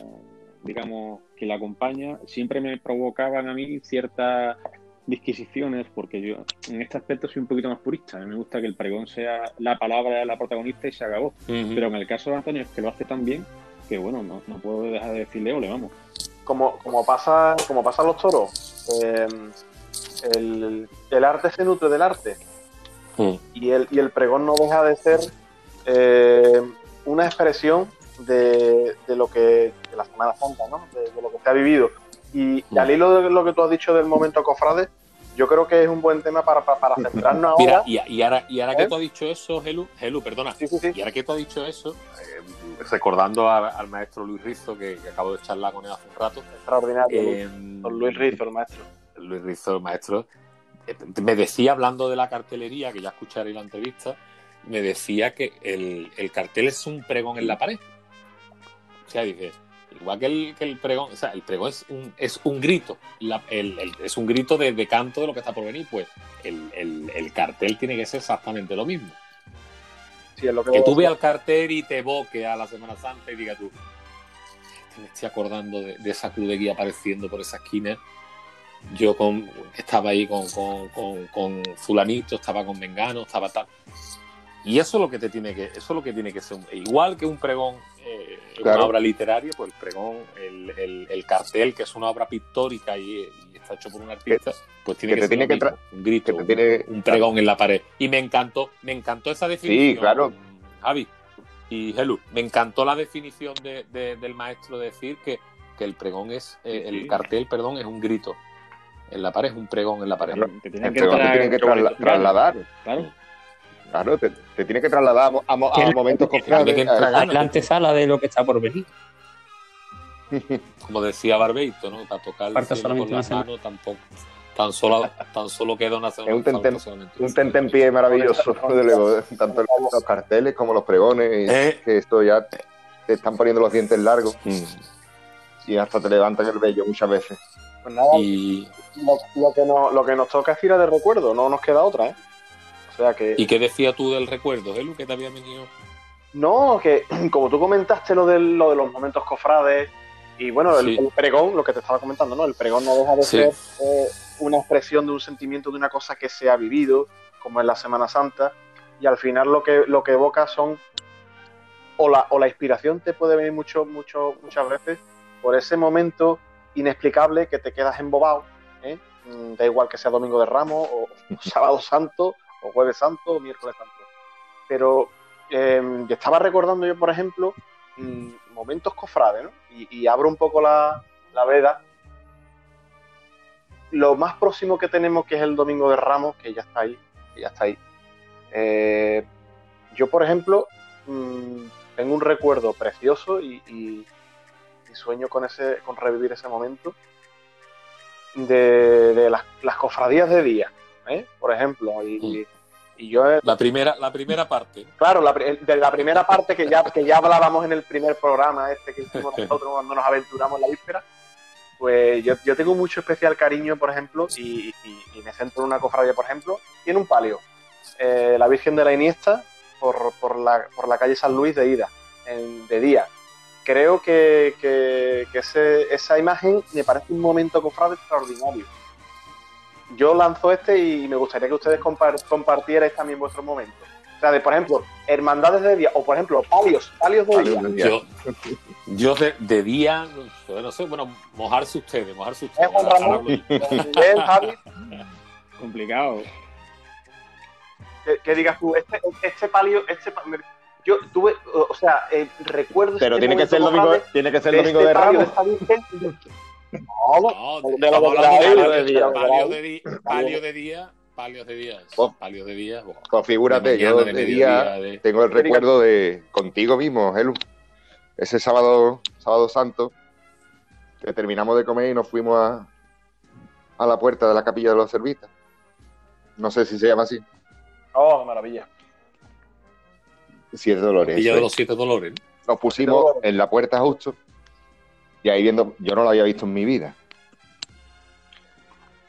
digamos, que la acompaña, siempre me provocaban a mí ciertas disquisiciones, porque yo en este aspecto soy un poquito más purista. A mí me gusta que el pregón sea la palabra de la protagonista y se acabó. Pero en el caso de Antonio es que lo hace tan bien que, bueno, no, puedo dejar de decirle ole, vamos. Como, como, pasa, como pasa los toros, eh, el, arte se nutre del arte. Y, el, y el pregón no deja de ser eh, una expresión de, lo que de la Semana Santa, ¿no? de, lo que se ha vivido. Y, al hilo de lo que tú has dicho del momento cofrade, yo creo que es un buen tema para, para, centrarnos ahora. Mira, y, ahora, y ahora que ¿Eh? tú has dicho eso, Helu, Helu perdona, y ahora que tú has dicho eso, eh, recordando al maestro Luis Rizo, que, acabo de charlar con él hace un rato. Extraordinario. Luis Rizo, el maestro. Luis Rizo, el maestro. Me decía, hablando de la cartelería, que ya escucharé la entrevista, me decía que el, el cartel es un pregón en la pared. O sea, dice, igual que el, que el pregón, o sea, el pregón es un, es un grito, es un grito de, canto de lo que está por venir, pues el, cartel tiene que ser exactamente lo mismo. Sí, es lo que, que tú veas el cartel y te evoque a la Semana Santa y diga tú, me estoy acordando de, esa cruz de guía apareciendo por esa esquina. Yo con, estaba ahí con, con, con, fulanito, estaba con Mengano, estaba tal. Y eso es lo que te tiene que, eso es lo que tiene que ser. Igual que un pregón eh, una obra literaria, pues el pregón, el, cartel, que es una obra pictórica y, está hecho por un artista, pues tiene que, ser tiene que un grito, un, pregón en la pared. Y me encantó, me encantó esa definición. Sí, claro. Javi y Helu, me encantó la definición del maestro de decir que, el pregón es, eh, el cartel, perdón, es un grito. En la pared, un pregón en la pared. Te tienen que, trasladar. Claro. Claro, te, te tiene que trasladar a, momentos cofrades. La antesala de lo que está por venir. *laughs* Como decía Barbeito, ¿no? Para tocar el cielo con la mano tampoco. Tan solo, tan solo queda una Es un, tenten, un tentempié maravilloso, tanto los carteles como los pregones, eh. que esto ya te, están poniendo los dientes largos mm. y hasta te levantan el vello muchas veces. Pues nada, y... lo, que nos, lo que nos toca es tirar de recuerdo, no nos queda otra, ¿eh? O sea que... ¿Y qué decía tú del recuerdo, Elu, que te había venido? No, que *clears throat* como tú comentaste lo de, lo de los momentos cofrades, y bueno, el, pregón, lo que te estaba comentando, ¿no? El pregón no deja de ser eh, una expresión de un sentimiento de una cosa que se ha vivido, como es la Semana Santa, y al final lo que, lo que evoca son, o la, o la inspiración te puede venir mucho, mucho, muchas veces por ese momento inexplicable que te quedas embobado, ¿eh? Mm, da igual que sea Domingo de Ramos, o, *laughs* Sábado Santo, o Jueves Santo, o Miércoles Santo. Pero eh, estaba recordando yo, por ejemplo, mm, momentos cofrades, ¿no? Y, abro un poco la, veda. Lo más próximo que tenemos, que es el Domingo de Ramos, que ya está ahí, ya está ahí. Eh, yo, por ejemplo, mm, tengo un recuerdo precioso y, sueño con ese, con revivir ese momento de, las, cofradías de día, ¿eh? por ejemplo, y, mm. Y yo, la primera, la primera parte. Claro, la, de la primera parte que ya, que ya hablábamos en el primer programa este que hicimos nosotros cuando nos aventuramos la víspera, pues yo, yo tengo mucho especial cariño, por ejemplo, y, me centro en una cofradía, por ejemplo, y en un palio. Eh, la Virgen de la Iniesta por, por, la, por la calle San Luis de Ida, en, de día. Creo que, que, que ese, esa imagen me parece un momento cofrade extraordinario yo lanzo este y me gustaría que ustedes compartierais también vuestros momentos. O sea, de, por ejemplo, hermandades de día, o por ejemplo, palios, palios de día. Yo, yo de, día, no sé, bueno, mojarse ustedes, mojarse ustedes. *laughs* *laughs* Complicado. Que, digas tú, este, este palio, este yo tuve, o sea, eh, recuerdo. Pero este tiene que ser el domingo, tiene que ser el domingo de, este de Ramos. No, de lo palio de día. Palio de día. Palio de día. Palio de día. Configúrate, yo de, día tengo el recuerdo de contigo mismo, Helu. Ese sábado, sábado santo, que terminamos de comer y nos fuimos a, a la puerta de la capilla de los servistas. No sé si se llama así. Oh, maravilla. Siete Dolores. Capilla de los Siete Dolores. Nos pusimos en la puerta justo y ahí viendo, yo no lo había visto en mi vida.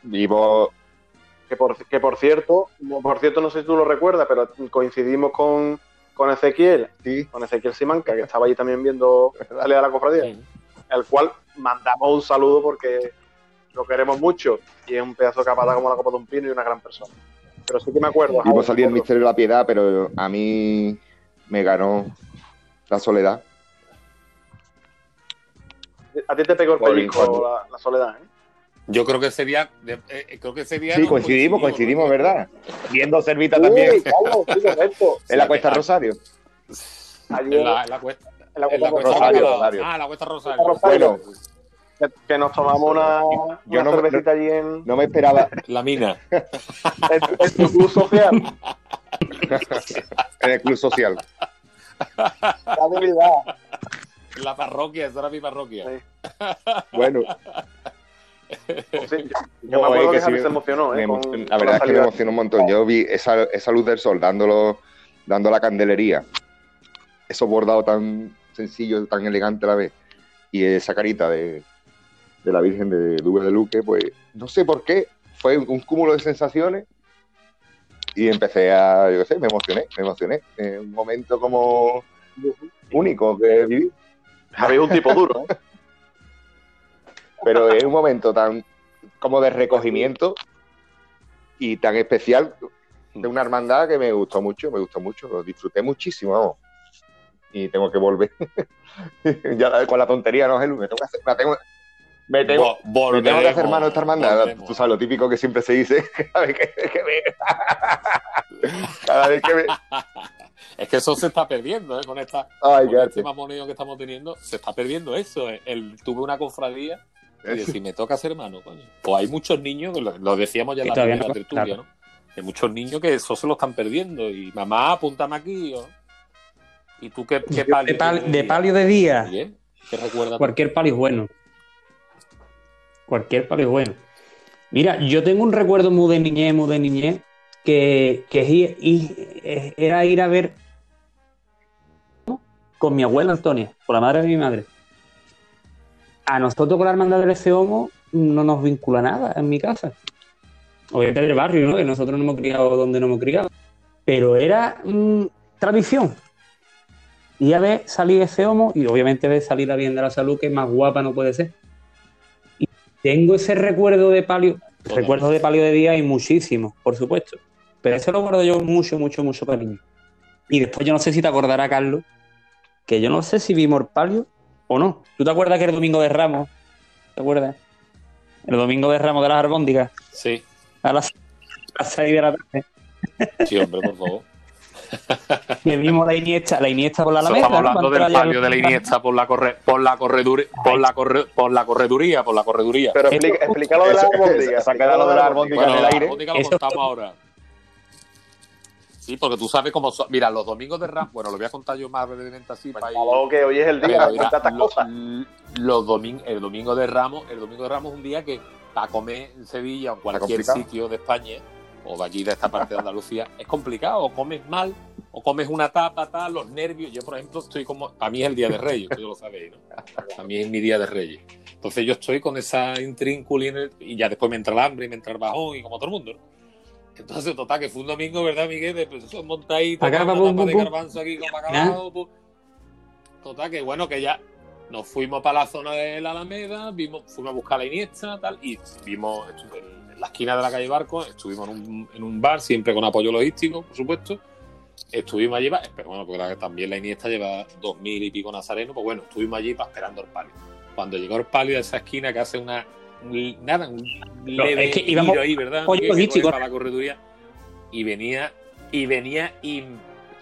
Vivo. Que por, que por cierto, por cierto, no sé si tú lo recuerdas, pero coincidimos con, con Ezequiel, sí. con Ezequiel Simanca, que estaba allí también viendo *laughs* salir a la cofradía, el cual mandamos un saludo porque lo queremos mucho y es un pedazo de capada como la copa de un pino y una gran persona. Pero sí que me acuerdo. Vimos salir el misterio de la piedad, pero a mí me ganó la soledad. A ti te pegó el pellizco la, soledad, ¿eh? Yo creo que ese día, eh, eh, creo que ese día sí, coincidimos, coincidimos, ¿verdad? Viendo Servita también. *laughs* en la Cuesta Rosario. en, la, cuesta, en la Cuesta, Rosario, Ah, la Cuesta Rosario. Bueno, que, nos tomamos una, yo no, cervecita allí en... No me esperaba. La mina. *laughs* en, tu club social. *laughs* en el club social. La debilidad. La parroquia, esa era mi parroquia. Bueno. yo, me acuerdo que, se emocionó, ¿eh? la verdad es que me emocionó un montón. Yo vi esa, esa luz del sol dándolo, dando la candelería. Esos bordados tan sencillos, tan elegantes a la vez. Y esa carita de, de la Virgen de Dube de Luque, pues no sé por qué. Fue un cúmulo de sensaciones y empecé a, yo qué sé, me emocioné, me emocioné. En un momento como único que viví. Habéis un tipo duro. ¿eh? Pero es un momento tan como de recogimiento y tan especial de una hermandad que me gustó mucho, me gustó mucho, lo disfruté muchísimo, vamos. Y tengo que volver. *laughs* ya con la tontería, ¿no, Gelu? Me tengo que hacer, me tengo, me tengo, me tengo que hacer mano esta hermandad. Tú sabes lo típico que siempre se dice *laughs* cada vez que, que me... cada vez que me... *laughs* Es que eso se está perdiendo, ¿eh? Con esta Ay, con este mamoneo que estamos teniendo, se está perdiendo eso. ¿eh? El, tuve una cofradía y decir, me toca ser hermano, coño. Pues hay muchos niños, lo, decíamos ya en la primera tertulia, ¿no? Hay muchos niños que eso se lo están perdiendo. Y mamá, apúntame aquí. ¿Y tú qué, qué palio? De, palio de día. ¿Qué recuerdas? Cualquier palio es bueno. Cualquier palio es bueno. Mira, yo tengo un recuerdo muy de niñez, muy de niñez, que, que era ir a ver con mi abuela Antonia, con la madre de mi madre. A nosotros con la hermandad del ese Homo no nos vincula nada en mi casa. Obviamente del barrio, ¿no? Que nosotros no hemos criado donde no hemos criado. Pero era mm, tradición. Y a ver salir ese homo y obviamente ver salir a bien de la salud, que más guapa no puede ser. Tengo ese recuerdo de palio, recuerdo de palio de día y muchísimo, por supuesto. Pero ese lo guardo yo mucho, mucho, mucho cariño. Y después yo no sé si te acordará, Carlos, que yo no sé si vimos el palio o no. ¿Tú te acuerdas que era el domingo de Ramos? ¿Te acuerdas? El domingo de Ramos de las Arbóndigas. Sí. A las, 6 de la tarde. Sí, hombre, por favor. Que vimos la Iniesta, la Iniesta por la Alameda. Estamos hablando del palio de la Iniesta por la corre, por la correduría, por la corre, por la correduría, por la correduría. Pero explica, explica lo de la arbóndiga. Saca lo de la arbóndiga en el aire. La lo contamos ahora. Sí, porque tú sabes cómo son. Mira, los domingos de Ramos, bueno, lo voy a contar yo más brevemente así. Para que hoy es el día, mira, estas cosas. Los domingos, el domingo de Ramos, el domingo de Ramos es un día que para comer en Sevilla o en cualquier sitio de España o de aquí de esta parte de Andalucía es complicado, o comes mal, o comes una tapa, tal, los nervios. Yo, por ejemplo, estoy como. A mí es el día de Reyes, tú lo sabéis, ¿no? A mí es mi día de Reyes. Entonces yo estoy con esa intrínculo y ya después me entra el hambre y me entra el bajón y como todo el mundo, ¿no? Entonces, total, que fue un domingo, ¿verdad, Miguel? De pues, montaditos, acá, de garbanzo aquí con bacalao. Pues. Total, que bueno, que ya nos fuimos para la zona de la Alameda, vimos, fuimos a buscar la Iniesta, tal, y vimos la esquina de la calle Barco, estuvimos en un, en un bar, siempre con apoyo logístico, por supuesto. Estuvimos allí, pero bueno, porque también la Iniesta lleva dos mil y pico nazarenos, pues bueno, estuvimos allí para esperando el palio. Cuando llegó el palio de esa esquina que hace una nada, un leve es que íbamos, ahí, ¿verdad? para la correduría y venía y venía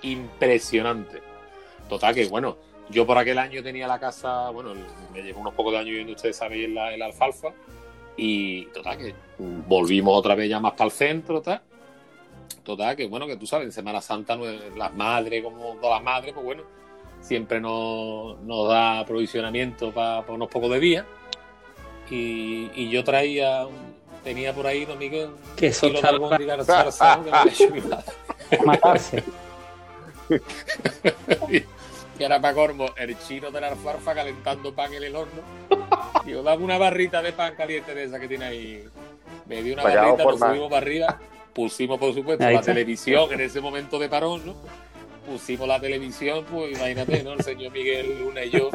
impresionante. Total que bueno, yo por aquel año tenía la casa, bueno, me llevo unos pocos de años viviendo, ustedes saben, en la, alfalfa y total que volvimos otra vez ya más para el centro, tal. Total que bueno, que tú sabes, en Semana Santa las madres, como todas las madres, pues bueno, siempre nos, nos da aprovisionamiento para unos pocos de días y, y yo traía, tenía por ahí, don Miguel, que eso de ¿no? que me había hecho *laughs* mi madre. Matarse. *laughs* y ahora para cormo, el chino de la alfarfa calentando pan en el horno. *laughs* Digo, dame una barrita de pan caliente de esa que tiene ahí. Me dio una barrita, nos subimos para arriba, pusimos por supuesto la televisión en ese momento de parón, ¿no? Pusimos la televisión, pues imagínate, ¿no? El señor Miguel Luna y yo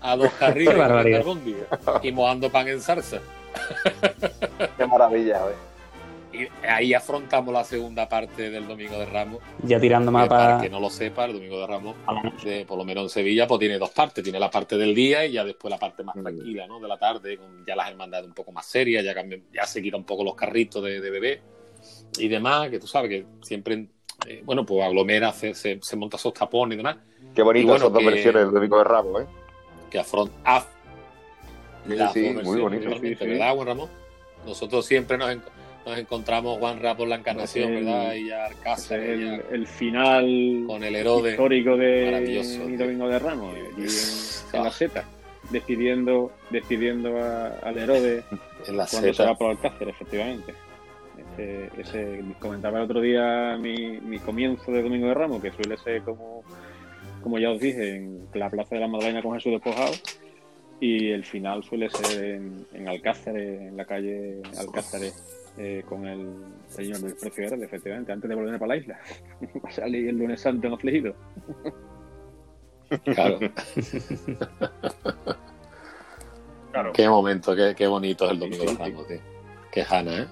a dos *laughs* carriles y mojando pan en salsa. Qué maravilla, *laughs* Y ahí afrontamos la segunda parte del Domingo de Ramos. Ya tirando más para... que no lo sepa, el Domingo de Ramos, de, por lo menos en Sevilla, pues tiene dos partes. Tiene la parte del día y ya después la parte más tranquila, ¿no? De la tarde, con ya las hermandades un poco más serias, ya, ya se quitan un poco los carritos de, bebé y demás, que tú sabes que siempre, eh, bueno, pues aglomera, se, se, monta esos tapones y demás. Qué bonito bueno, esas dos versiones del Domingo de Ramos, ¿eh? que afronta. sí, muy bonito. ¿Verdad, Juan Ramón? Nosotros siempre nos, nos encontramos Juan Ramón por la encarnación, ¿verdad? Y ya Alcácer. El, el, final con el Herode histórico de mi Domingo de Ramos, en, la Z, despidiendo, despidiendo al Herode *laughs* en la cuando se va por Alcácer, efectivamente. Ese, ese, comentaba el otro día mi, mi comienzo de Domingo de Ramos, que suele ser como como ya os dije, en la Plaza de la Madalena con Jesús despojado. Y el final suele ser en, en Alcázar, en la calle Alcázar, eh, con el señor del precio verde, efectivamente, antes de volver para la isla. *laughs* Va a salir el lunes santo en afligido. Claro. claro. Qué momento, qué, qué bonito es el domingo de Ramos, tío. Qué jana, ¿eh?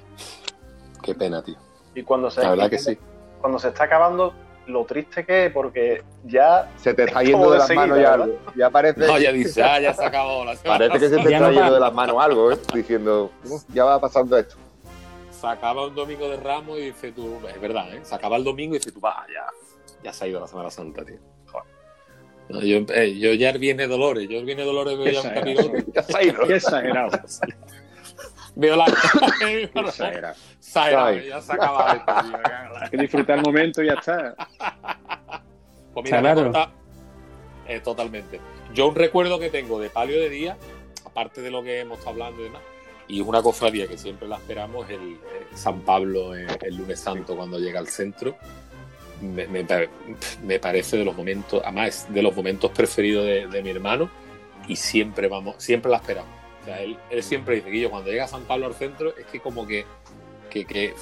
Qué pena, tío. Y cuando se, la verdad que sí. Cuando se está acabando, lo triste que es, porque ya. Se te está yendo de, las manos ya algo. Ya parece. No, ya dice, ah, ya se acabó la *laughs* Parece que se te está yendo de las manos algo, ¿eh? Diciendo, ya va pasando esto. Se acaba un domingo de Ramos y dice tú, es verdad, ¿eh? Se acaba el domingo y dice tú, va, ya, ya se ha ido la Semana Santa, tío. yo, eh, yo, ya viene Dolores, yo viene Dolores veo ya un capirote. *laughs* Qué exagerado. *laughs* veo la *laughs* exagerado. ya se acaba esto, Hay que disfrutar el momento y ya está. Pues mira, claro. eh, totalmente. Yo un recuerdo que tengo de palio de día, aparte de lo que hemos estado hablando y demás, y una cofradía que siempre la esperamos, el, el San Pablo el, el lunes santo cuando llega al centro me, parece de los momentos, además de los momentos preferidos de, mi hermano y siempre vamos, siempre la esperamos. O sea, él, siempre dice que yo cuando llega San Pablo al centro es que como que, que, que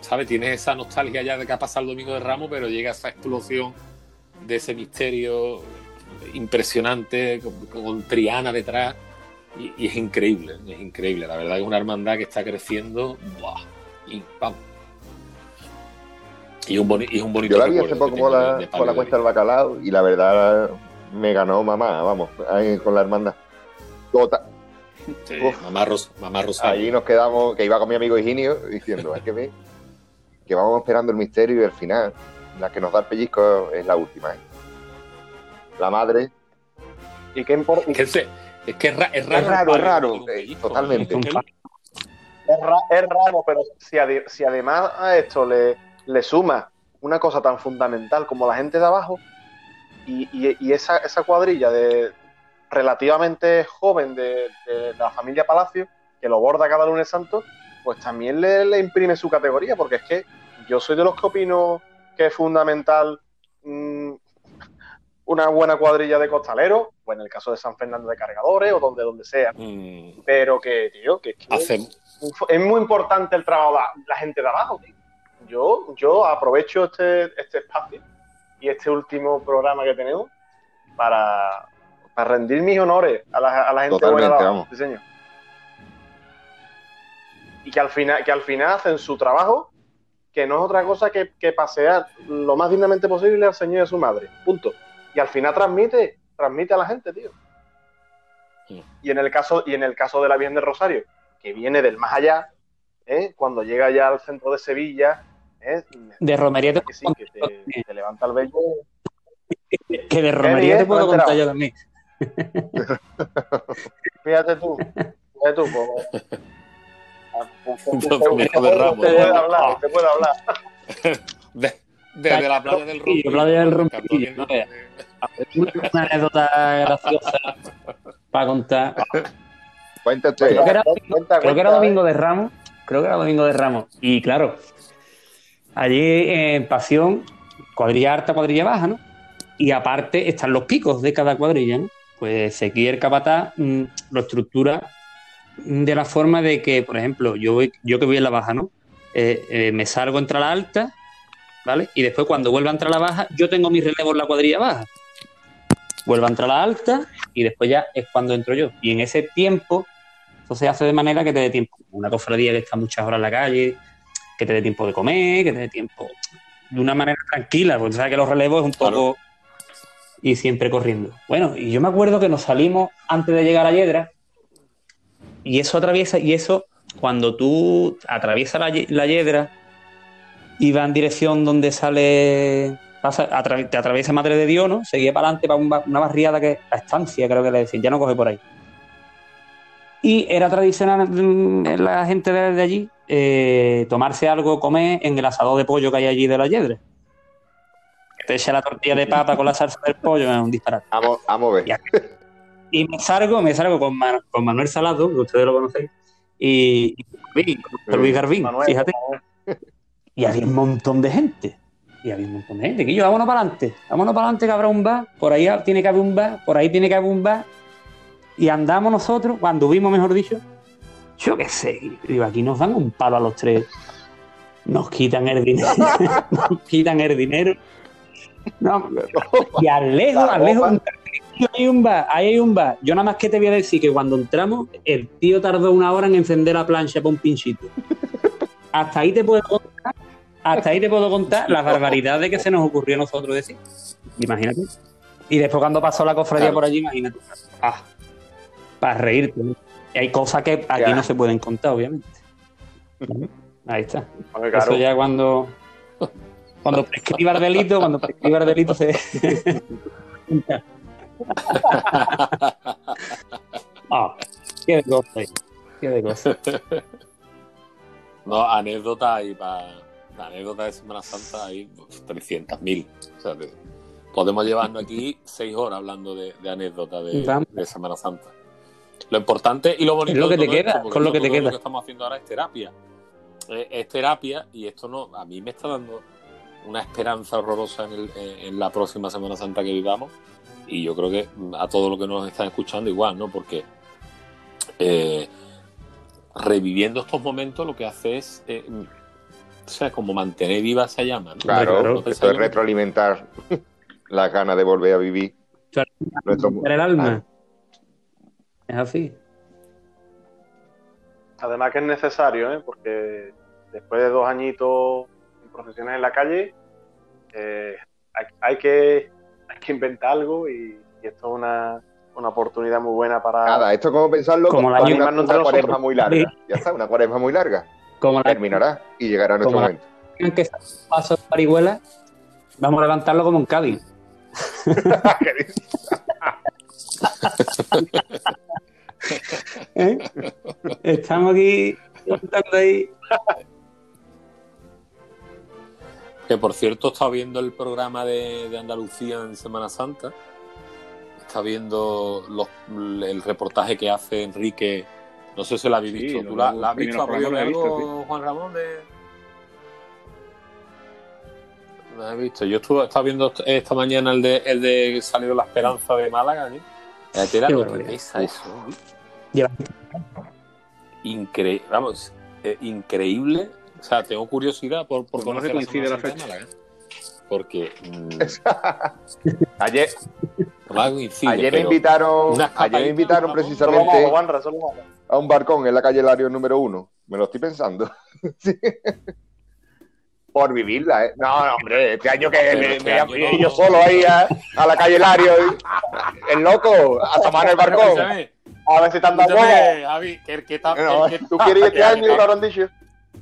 ¿sabes? Tienes esa nostalgia ya de que ha pasado el Domingo de Ramos, pero llega esa explosión de ese misterio impresionante con, Triana detrás y, es increíble, es increíble. La verdad es una hermandad que está creciendo, y vamos, y un, y un bonito. Yo la vi hace poco con la, con la cuesta del bacalao y la verdad me ganó mamá, vamos, ahí con la hermandad. Tota. Sí, mamá, Ros mamá Rosario. Allí nos quedamos, que iba con mi amigo Higinio diciendo, es que ve, que vamos esperando el misterio y el final, la que nos da el pellizco es la última. ¿eh? La madre. ¿Y qué importa? Es que es, raro. Es raro, es raro, eh, totalmente. Es, raro, pero si, si además a esto le le suma una cosa tan fundamental como la gente de abajo y, esa, esa, cuadrilla de relativamente joven de, la familia Palacio, que lo borda cada lunes santo, pues también le, imprime su categoría, porque es que yo soy de los que opino que es fundamental mm, una buena cuadrilla de costaleros, o en el caso de San Fernando de Cargadores, o donde, donde sea. Mm. Pero que, tío, que, es muy importante el trabajo de la gente de abajo, tío yo, yo aprovecho este, este espacio y este último programa que tenemos para, rendir mis honores a la, a la gente buena de Y que al final, que al final hacen su trabajo, que no es otra cosa que, pasear lo más dignamente posible al Señor y a su madre. Punto. Y al final transmite, transmite a la gente, tío. Y en el caso, y en el caso de la Virgen de Rosario, que viene del más allá, ¿eh? cuando llega ya al centro de Sevilla, de romería te, que sí, que te, levanta el vello. Que de romería te puedo contar yo también. Fíjate tú, fíjate tú, pues, te puede hablar, te puede hablar. Desde la playa del Rompillo. playa del Rompillo, no Una *laughs* anécdota graciosa para contar. Cuéntate. Creo que, era, creo que era Domingo de Ramos. Creo que era Domingo de Ramos. Y claro, Allí en Pasión, cuadrilla alta, cuadrilla baja, ¿no? Y aparte están los picos de cada cuadrilla, ¿no? Pues Sequier Capataz mm, lo estructura de la forma de que, por ejemplo, yo, yo que voy en la baja, ¿no? Eh, eh, me salgo entre la alta, ¿vale? Y después cuando vuelva a entrar a la baja, yo tengo mi relevo en la cuadrilla baja. Vuelvo a entrar a la alta y después ya es cuando entro yo. Y en ese tiempo, eso se hace de manera que te dé tiempo. Una cofradía que está muchas horas en la calle, que te dé tiempo de comer, que te dé tiempo de una manera tranquila, porque sabes que los relevos es un poco y siempre corriendo. Bueno, y yo me acuerdo que nos salimos antes de llegar a Yedra y eso atraviesa, y eso cuando tú atraviesas la, la Yedra y va en dirección donde sale, pasa, te atraviesa Madre de Dios, ¿no? Seguía para adelante para una barriada que la estancia, creo que le decían, ya no coge por ahí. Y era tradicional la gente de allí eh, tomarse algo, comer en el asador de pollo que hay allí de la Yedre. Te echa la tortilla de papa con la salsa del pollo, es un disparate. Vamos, a ver. Y, me salgo, me salgo con, con, Manuel Salado, que ustedes lo conocen, y, Luis Garbín, fíjate. Y había un montón de gente. Y había un montón de gente. Que yo, vámonos para adelante, vámonos para adelante que habrá un bar, por ahí tiene que haber un bar, por ahí tiene que haber un bar. Y andamos nosotros, cuando vimos, mejor dicho, yo qué sé, digo, aquí nos dan un palo a los tres. Nos quitan el dinero. *laughs* nos quitan el dinero. No, y al lejos, al lejos, hay un bar, ahí hay un bar. Yo nada más que te voy a decir que cuando entramos, el tío tardó una hora en encender la plancha para un pinchito. Hasta ahí te puedo contar, hasta ahí te puedo contar *laughs* las barbaridades que se nos ocurrió a nosotros decir. Imagínate. Y después cuando pasó la cofradía por allí, imagínate. Ah, para reírte. hay cosas que aquí no se pueden contar, obviamente. Ahí está. Eso ya cuando. Cuando *laughs* prescriba el delito, cuando prescriba el delito se. *laughs* ah, qué de cosa, qué de cosa. No, anécdota y para anécdota de Semana Santa hay 300.000. O sea, podemos llevarnos aquí seis horas hablando de, de anécdotas de, Semana Santa. Lo importante y lo bonito es lo que te queda, con lo que te queda. Lo que estamos haciendo ahora es terapia. Es, terapia y esto no, a mí me está dando una esperanza horrorosa en, la próxima Semana Santa que vivamos. Y yo creo que a todos los que nos están escuchando igual, ¿no? Porque eh, reviviendo estos momentos lo que hace es, eh, o sea, como mantener viva esa llama. Claro, eso es retroalimentar *laughs* la gana de volver a vivir. el alma. Es así. Además que es necesario, ¿eh? porque después de dos añitos en profesiones en la calle, eh, hay, que, hay que inventar algo y, esto es una, una, oportunidad muy buena para... Nada, esto es como pensarlo como, la una, una cuaresma muy larga. Ya está, una cuaresma muy larga. Como Terminará y llegará nuestro momento. Que paso parihuela, vamos a levantarlo como un Cádiz. *laughs* ¿Eh? Estamos aquí ahí. Que por cierto, está viendo el programa de, Andalucía en Semana Santa. Está viendo el reportaje que hace Enrique. No sé si lo habéis visto. ¿Tú la, has visto? algo, Juan Ramón? No he visto. Yo estuve, estaba viendo esta mañana el de, el de Salido la Esperanza de Málaga. ¿eh? ¿Qué eso? Increíble, vamos, eh, increíble. O sea, tengo curiosidad por, por conocer coincide la fecha. Málaga, porque mm, *laughs* ayer, ayer me invitaron, ayer me invitaron precisamente a un barcón en la calle Lario número uno. Me lo estoy pensando. *laughs* por vivirla, ¿eh? No, no, hombre, este año que me, este me, yo solo ahí a, la calle Lario, el loco, a tomar el barcón. A ver si están dando Javi, que, que, que, ¿Tú quieres ir este año, lo habrán dicho?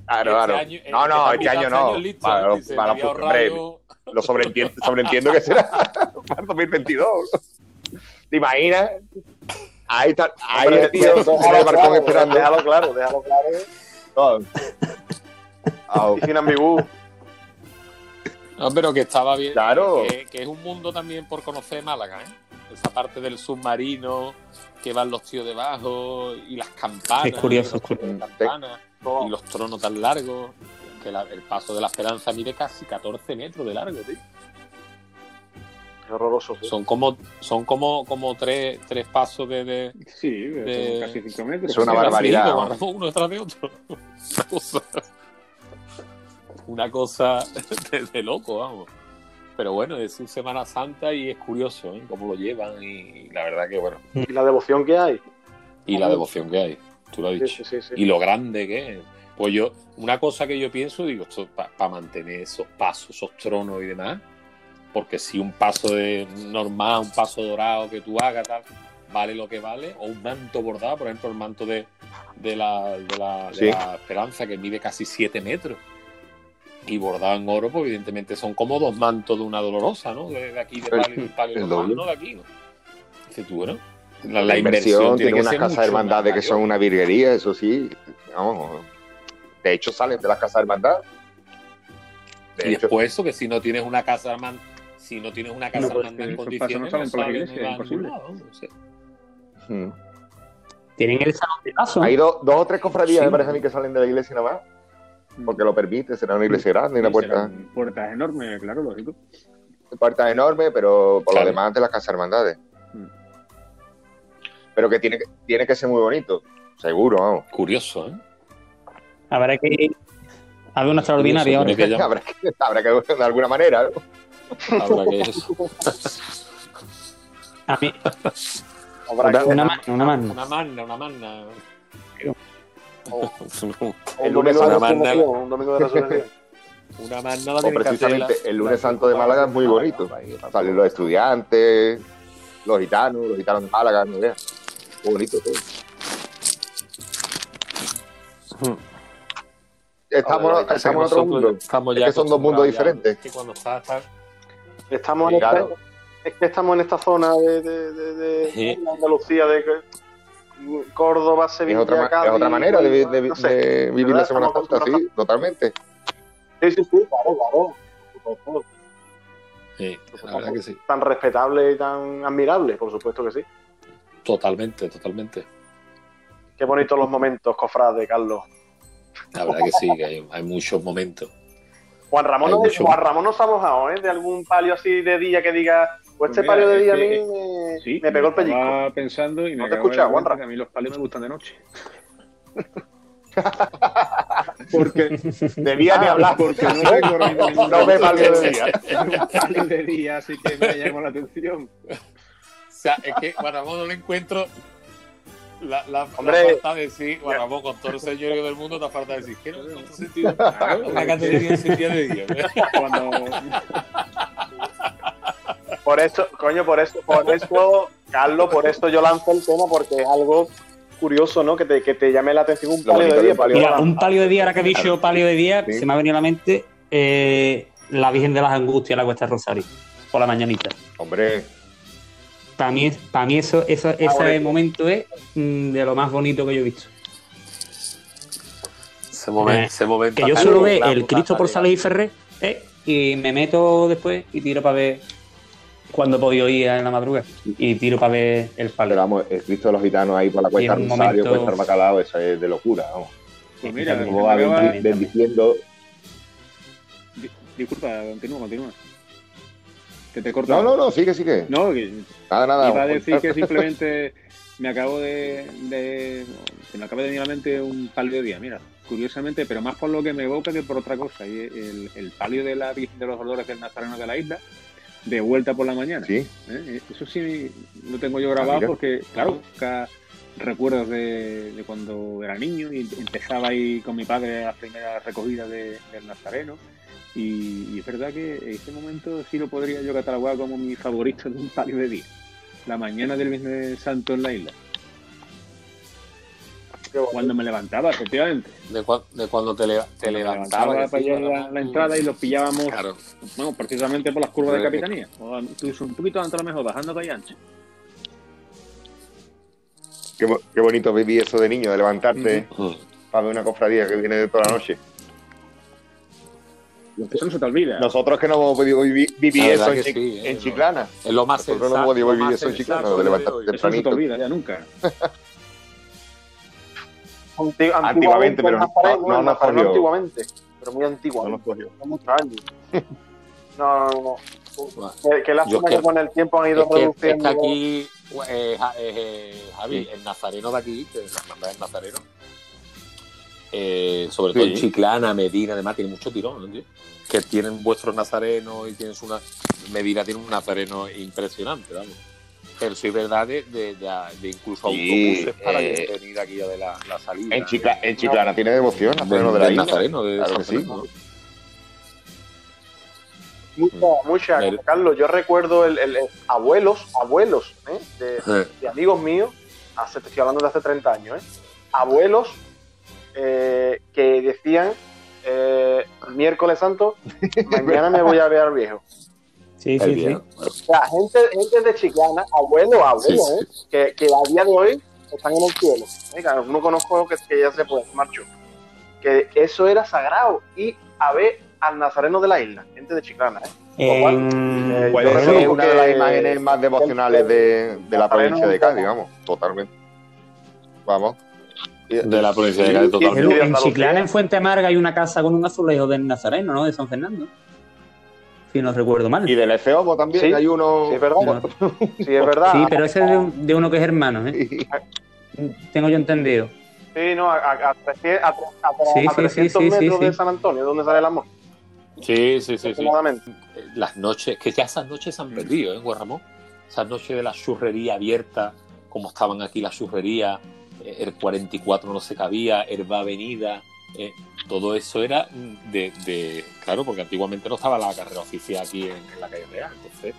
Claro, claro. Este no, no, este año no. Para, para, hombre, lo sobreentiendo, sobreentiendo que será para 2022. ¿Te imaginas? Ahí está, ahí el tío, el barcón esperando. Déjalo claro, déjalo claro. Todo. Sin ambigú. No, pero que estaba bien. Claro. Que, que, es un mundo también por conocer Málaga, ¿eh? Esa parte del submarino, que van los tíos debajo, y las campanas. Es curioso, y los tronos tan largos. Que el paso de la esperanza mide casi 14 metros de largo, tío. Qué horroroso. Son como, son como, como tres, tres pasos de, de Sí, de, casi 5 metros. Es una barbaridad. uno detrás de otro. una cosa de, loco, vamos. Pero bueno, es un Semana Santa y es curioso ¿eh? cómo lo llevan y la verdad que bueno. Y la devoción que hay. Y la devoción que hay, tú lo has dicho. y lo grande que es. Pues yo, una cosa que yo pienso, digo, esto para mantener esos pasos, esos tronos y demás, porque si un paso de normal, un paso dorado que tú hagas, tal, vale lo que vale, o un manto bordado, por ejemplo, el manto de, de, la, de, la, de la Esperanza, que mide casi 7 metros y bordado en oro, pues evidentemente son como dos mantos de una dolorosa, ¿no? De, aquí, de palio, ¿no? De aquí, ¿no? Dice tú, ¿no? La, inversión, tiene, unas casas de hermandades que son una virguería, eso sí. Vamos, de hecho, salen de las casas de hermandad. y después eso, que si no tienes una casa de hermandad, si no tienes una casa de pues, hermandad en condiciones, no salen la iglesia, imposible. no sé. Hmm. Tienen el salón de paso. Hay dos o tres cofradías, me parece a mí, que salen de la iglesia nada más porque lo permite, será una iglesia grande, una puerta. Puertas enormes, claro, lógico. Puertas enormes, pero por lo demás de las casas hermandades. Mm. Pero que tiene, que tiene que ser muy bonito, seguro, vamos. Curioso, ¿eh? Habrá que ir a una extraordinaria habrá, que, habrá que, de alguna manera, ¿no? Habrá que eso. a mí. Una, una, una, una magna. Una magna, una magna *laughs* el lunes santo, un domingo de *laughs* resurrección. Una más nada o precisamente el lunes santo de Málaga es muy bonito. Salen los estudiantes, los gitanos, los gitanos de Málaga, no veas. Muy bonito todo. Estamos, estamos en otro mundo. Estamos ya es que son dos mundos diferentes. Estamos en, es que estamos en esta zona de, de, Andalucía, de Córdoba, Sevilla, es otra, Es otra manera de, vivir la Semana Santa, sí, totalmente. Sí, sí, sí, claro, claro. Sí, la verdad que sí. Tan respetable y tan admirable, por supuesto que sí. Totalmente, totalmente. Qué bonitos los momentos, cofrade, Carlos. La verdad que sí, que hay, muchos momentos. Juan Ramón, no, Juan Ramón nos ha mojado, ¿eh? De algún palio así de día que diga, pues, este pues palio de día a mí me, pegó el pellizco. Estaba pensando y me no te escuchas, Juan A mí los palios me gustan de noche. porque debía *laughs* de hablar porque no tengo *laughs* no ve palio de día. *laughs* palio de día, así que me llamó la atención. O sea, es que Juan Ramón no lo encuentro la, la, Hombre, falta de decir, bueno, con todo el señorío del mundo, te falta decir, ¿qué no? ¿En sentido? *laughs* Una categoría de día. *laughs* Cuando... Por eso, coño, por eso, por eso, Carlos, por esto yo lanzo el tema, porque es algo curioso, ¿no? Que te, que te llame la atención un palio de día. Mira, un palio de día, ahora que he dicho palio de día, se me ha venido a la mente eh, la Virgen de las Angustias, la Cuesta Rosario, por la mañanita. Hombre, para mí, para mí eso, eso ah, ese momento es mm, de lo más bonito que yo he visto. Ese momento, ese momento que yo solo veo el Cristo por Sales y Ferrer eh, y me meto después y tiro para ver cuando he podido ir en la madrugada y tiro para ver el palo. Pero vamos, el Cristo de los gitanos ahí por la cuesta Rosario, momento... cuesta Bacalao, eso es de locura, vamos. Pues mira, bendiciendo. Disculpa, continúa, continúa. Que te No, no, no, sigue, sigue. No, nada, nada. Iba a decir que simplemente me acabo de, de se me acaba de venir a la mente un palio de día, mira, curiosamente, pero más por lo que me evoca que por otra cosa. Y el, el palio de la Virgen de los Dolores del Nazareno de la isla, de vuelta por la mañana. Sí. ¿Eh? Eso sí lo tengo yo grabado ah, porque, claro, recuerdos de, de, cuando era niño y empezaba ahí con mi padre las primeras recogidas de, del Nazareno y, es verdad que en ese momento sí lo podría yo catalogar como mi favorito de un palio de día. La mañana del Viernes Santo en la isla. Cuando me levantaba, efectivamente. De, cuando te, te levantaba. para ir a la, entrada y los pillábamos, bueno, precisamente por las curvas de capitanía. O incluso un poquito antes a lo mejor, bajando para ancha. Qué, qué, bonito vivir eso de niño, de levantarte para ver una cofradía que viene de toda la noche. Eso no se te olvida. Nosotros que no hemos podido vivir, eso en, ¿eh? Chiclana. Es lo más Nosotros no hemos podido vivir eso en Chiclana, de levantarte tempranito. Eso no se te olvida ya nunca. antiguamente, pero *laughs* no, no, no, no antiguamente, pero muy antiguo. No nos cogió. muchos años. no, no, no. Que, lástima que, que, con el tiempo han ido reduciendo. Es que aquí, eh, eh, Javi, el nazareno de aquí, que es la hermandad del nazareno, eh, sobre todo en Chiclana, Medina, además tiene mucho tirón, ¿no? Que tienen vuestros nazarenos y tienes una. Medina tiene un nazareno impresionante, vamos. Pero sí es verdad de, de, de, incluso autobuses para eh, venir aquí de la, la salida. En, en Chiclana tiene devoción, nazareno de, la isla. Nazareno, de claro sí. Mucha, mucha, Carlos. Yo recuerdo el, el, abuelos, abuelos ¿eh? de, amigos míos, hace, estoy hablando de hace 30 años, ¿eh? abuelos eh, que decían eh, miércoles santo, *laughs* mañana me voy a ver al viejo. Sí, sí, sí. O sea, gente, gente de Chiclana, abuelo, abuelo, ¿eh? que, que, a día de hoy están en el cielo. ¿eh? No conozco que, que ya se puede, marchó. Que eso era sagrado. Y a ver al nazareno de la isla, gente de Chiclana. ¿eh? eh puede ser una de las imágenes más devocionales de, de la provincia de Cádiz, vamos, totalmente. Vamos de la provincia de Cádiz totalmente. En Chiclana, en Fuente Amarga, hay una casa con un azulejo del Nazareno, ¿no? De San Fernando. Si no recuerdo mal. Y del Efeomo también hay uno. Sí, es verdad. *laughs* Sí, es verdad. Sí, pero ese es de, uno que es hermano, ¿eh? Tengo yo entendido. Sí, no, a, a, a, sí, 300 metros de San Antonio, donde sale el amor. Sí, sí, sí, sí. Las noches, que ya esas noches se han perdido, ¿eh, Guarramón? Esas noches de la churrería abierta, como estaban aquí la churrería, el 44 no se cabía, Herba Avenida, eh, todo eso era de, de, Claro, porque antiguamente no estaba la carrera oficial aquí en, la calle Real, entonces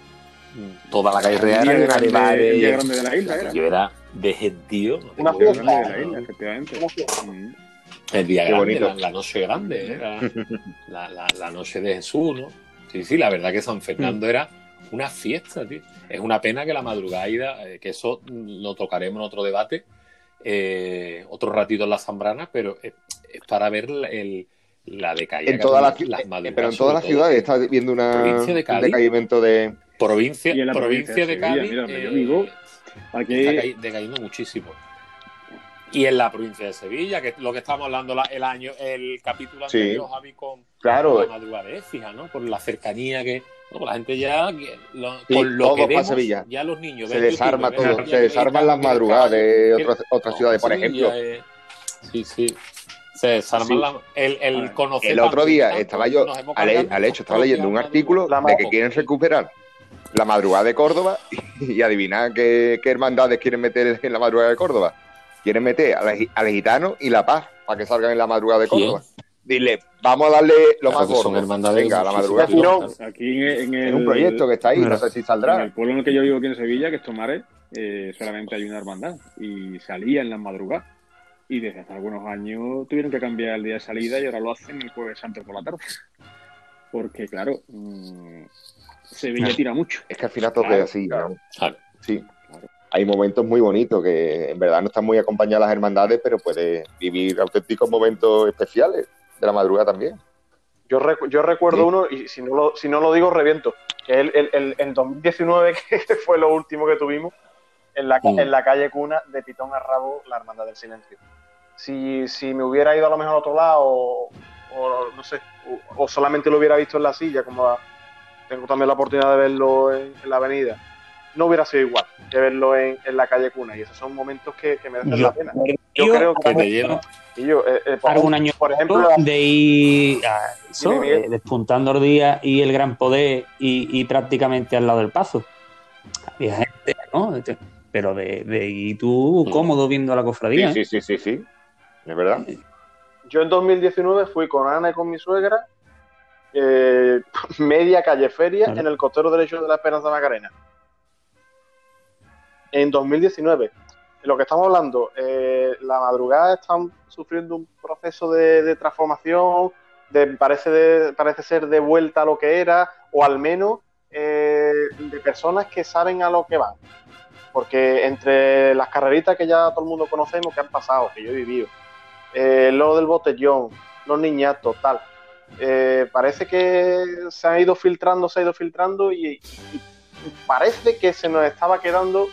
toda la calle Real era el grande, el grande de la isla. Era. Yo era de gentío. Una fiesta de la isla, efectivamente. El día grande, la, la, noche grande, era *laughs* la, la, la, noche de Jesús, ¿no? Sí, sí, la verdad que San Fernando era una fiesta, tío. Es una pena que la madrugada, eh, que eso lo tocaremos en otro debate, eh, otro ratito en la Zambrana, pero es, para ver el, la decaída. En todas las, pero en todas las ciudades está viendo una, un decaimiento de... Provincia, provincia, de Cádiz. Eh, aquí... Está decayendo muchísimo. Y en la provincia de Sevilla, que es lo que estamos hablando el año, el capítulo anterior, Javi, con, claro. la madrugada de fija, ¿no? Por la cercanía que. La gente ya, con lo que vemos, Sevilla. ya los niños se desarma todo, se desarman las madrugadas de otras, otras ciudades, por ejemplo. sí, sí. Se desarman la, el, el conocer. El otro día estaba yo, al, hecho, estaba leyendo un artículo de que quieren recuperar la madrugada de Córdoba *laughs* y, y adivinar qué, qué hermandades quieren meter en la madrugada de Córdoba quieren meter al, gitano y la paz para que salgan en la madrugada de Córdoba. Dile, vamos a darle lo más gordo. Venga, a la madrugada. Aquí en, el, es un proyecto que está ahí, no sé si saldrá. En el pueblo en el que yo vivo aquí en Sevilla, que es Tomares, eh, solamente hay una hermandad y salía en la madrugada. Y desde hace algunos años tuvieron que cambiar el día de salida y ahora lo hacen el jueves santo por la tarde. Porque, claro, mmm, Sevilla tira mucho. Es que al final todo es así, claro. Sí hay momentos muy bonitos que en verdad no están muy acompañadas las hermandades, pero puede vivir auténticos momentos especiales de la madrugada también. Yo, yo recuerdo uno, y si no, lo, si no lo digo, reviento, que el, el, el, 2019, *laughs* que fue lo último que tuvimos, en la, mm. en la calle Cuna, de Pitón a Rabo, la Hermandad del Silencio. Si, si me hubiera ido a lo mejor a otro lado, o, no sé, o, solamente lo hubiera visto en la silla, como tengo también la oportunidad de verlo en la avenida, no hubiera sido igual que verlo en, la calle Cuna. Y esos son momentos que, merecen la pena. Yo, creo que, te llevo. Y yo, eh, eh, algún año por ejemplo de ir eh, despuntando el día y el gran poder y, prácticamente al lado del paso había gente ¿no? pero de, de y tú cómodo viendo la cofradía sí sí sí sí, es verdad yo en 2019 fui con Ana y con mi suegra *laughs* media calle feria en el costero derecho de la Esperanza Macarena en 2019. Lo que estamos hablando, eh, la madrugada están sufriendo un proceso de, transformación, de, parece, parece ser de vuelta a lo que era, o al menos eh, de personas que saben a lo que van. Porque entre las carreritas que ya todo el mundo conocemos, que han pasado, que yo he vivido, eh, lo del botellón, los niñatos, tal, parece que se ha ido filtrando, se ha ido filtrando y parece que se nos estaba quedando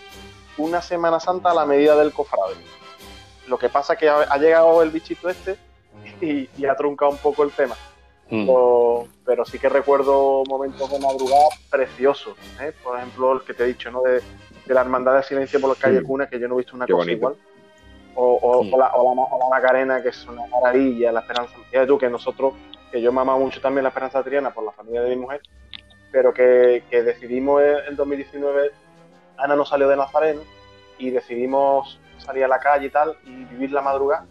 una Semana Santa a la medida del cofrade. Lo que pasa es que ha, llegado el bichito este y, ha truncado un poco el tema. Hmm. pero sí que recuerdo momentos de madrugada preciosos. ¿eh? Por ejemplo, el que te he dicho, ¿no? De, la hermandad de silencio por los calles Cuna, que yo no he visto una cosa igual. O, hmm. la, Macarena, que es una maravilla, la esperanza. Fíjate tú que nosotros, que yo mamaba mucho también la esperanza triana por la familia de mi mujer, pero que, que decidimos en 2019 Ana no salió de Nazareno y decidimos salir a la calle y tal y vivir la madrugada.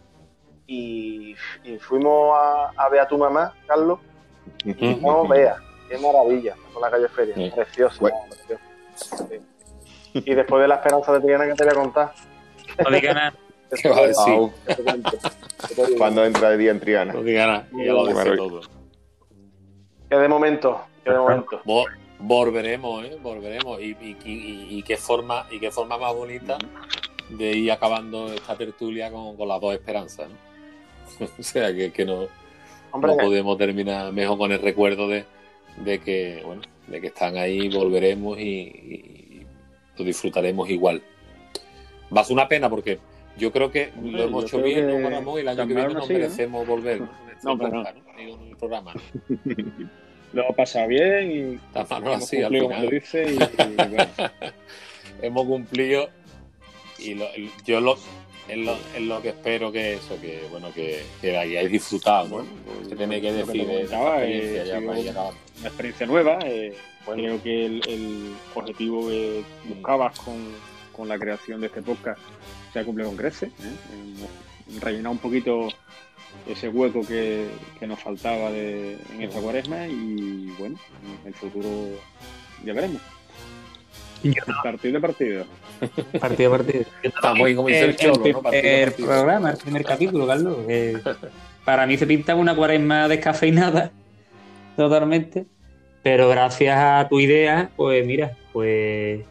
Y, fuimos a, ver a tu mamá, Carlos. Y no vea, qué maravilla, con la calle Feria, precioso. Y después de la esperanza de Triana que te voy a contar. No diga nada. Cuando entra el día en Triana. No diga nada, ya lo dice todo. Que de momento, que de momento. Volveremos, ¿eh? Volveremos. Y, y, qué forma, y qué forma más bonita de ir acabando esta tertulia con, las dos esperanzas, ¿no? *laughs* o sea, que, no, podemos terminar mejor con el recuerdo de, que, bueno, de que están ahí, volveremos y, lo disfrutaremos igual. Va a ser una pena porque yo creo que lo hemos hecho bien, ¿no, y el año que viene nos merecemos volver. No, pero *laughs* no. En el programa. *laughs* lo ha pasado bien y hemos cumplido como dice y, *laughs* hemos cumplido y yo lo, es, lo, es lo que espero que eso que bueno que, que hayáis disfrutado ¿no? que tenéis que decir de experiencia, una experiencia nueva eh, creo que el, objetivo que buscabas con, con, la creación de este podcast se ha cumplido con crece ¿eh? rellenar un poquito ese hueco que, nos faltaba de, en esta cuaresma y bueno, en el futuro ya veremos. Partido de partido. Partido de partido. *laughs* Estamos ahí como dice el, el, programa, el primer capítulo, Carlos. para mí se pinta una cuaresma descafeinada, *laughs* totalmente. Pero gracias a tu idea, pues mira, pues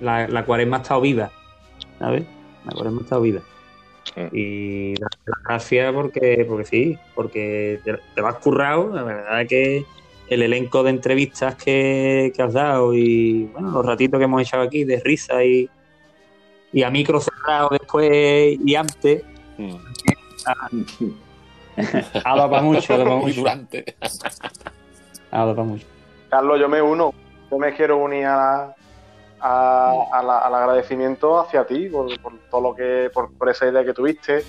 la, la cuaresma ha estado viva, ¿sabes? La cuaresma ha estado viva. Y las gracias porque, porque sí, porque te, te vas currado, la verdad es que el elenco de entrevistas que, has dado y bueno, los ratitos que hemos echado aquí de risa y, y a micro cerrado después y antes. Mm. ha dado para mucho, ha dado para *laughs* mucho. ha dado para mucho. Carlos, yo me uno, yo me quiero unir a, al agradecimiento hacia ti por, todo lo que, por, esa idea que tuviste.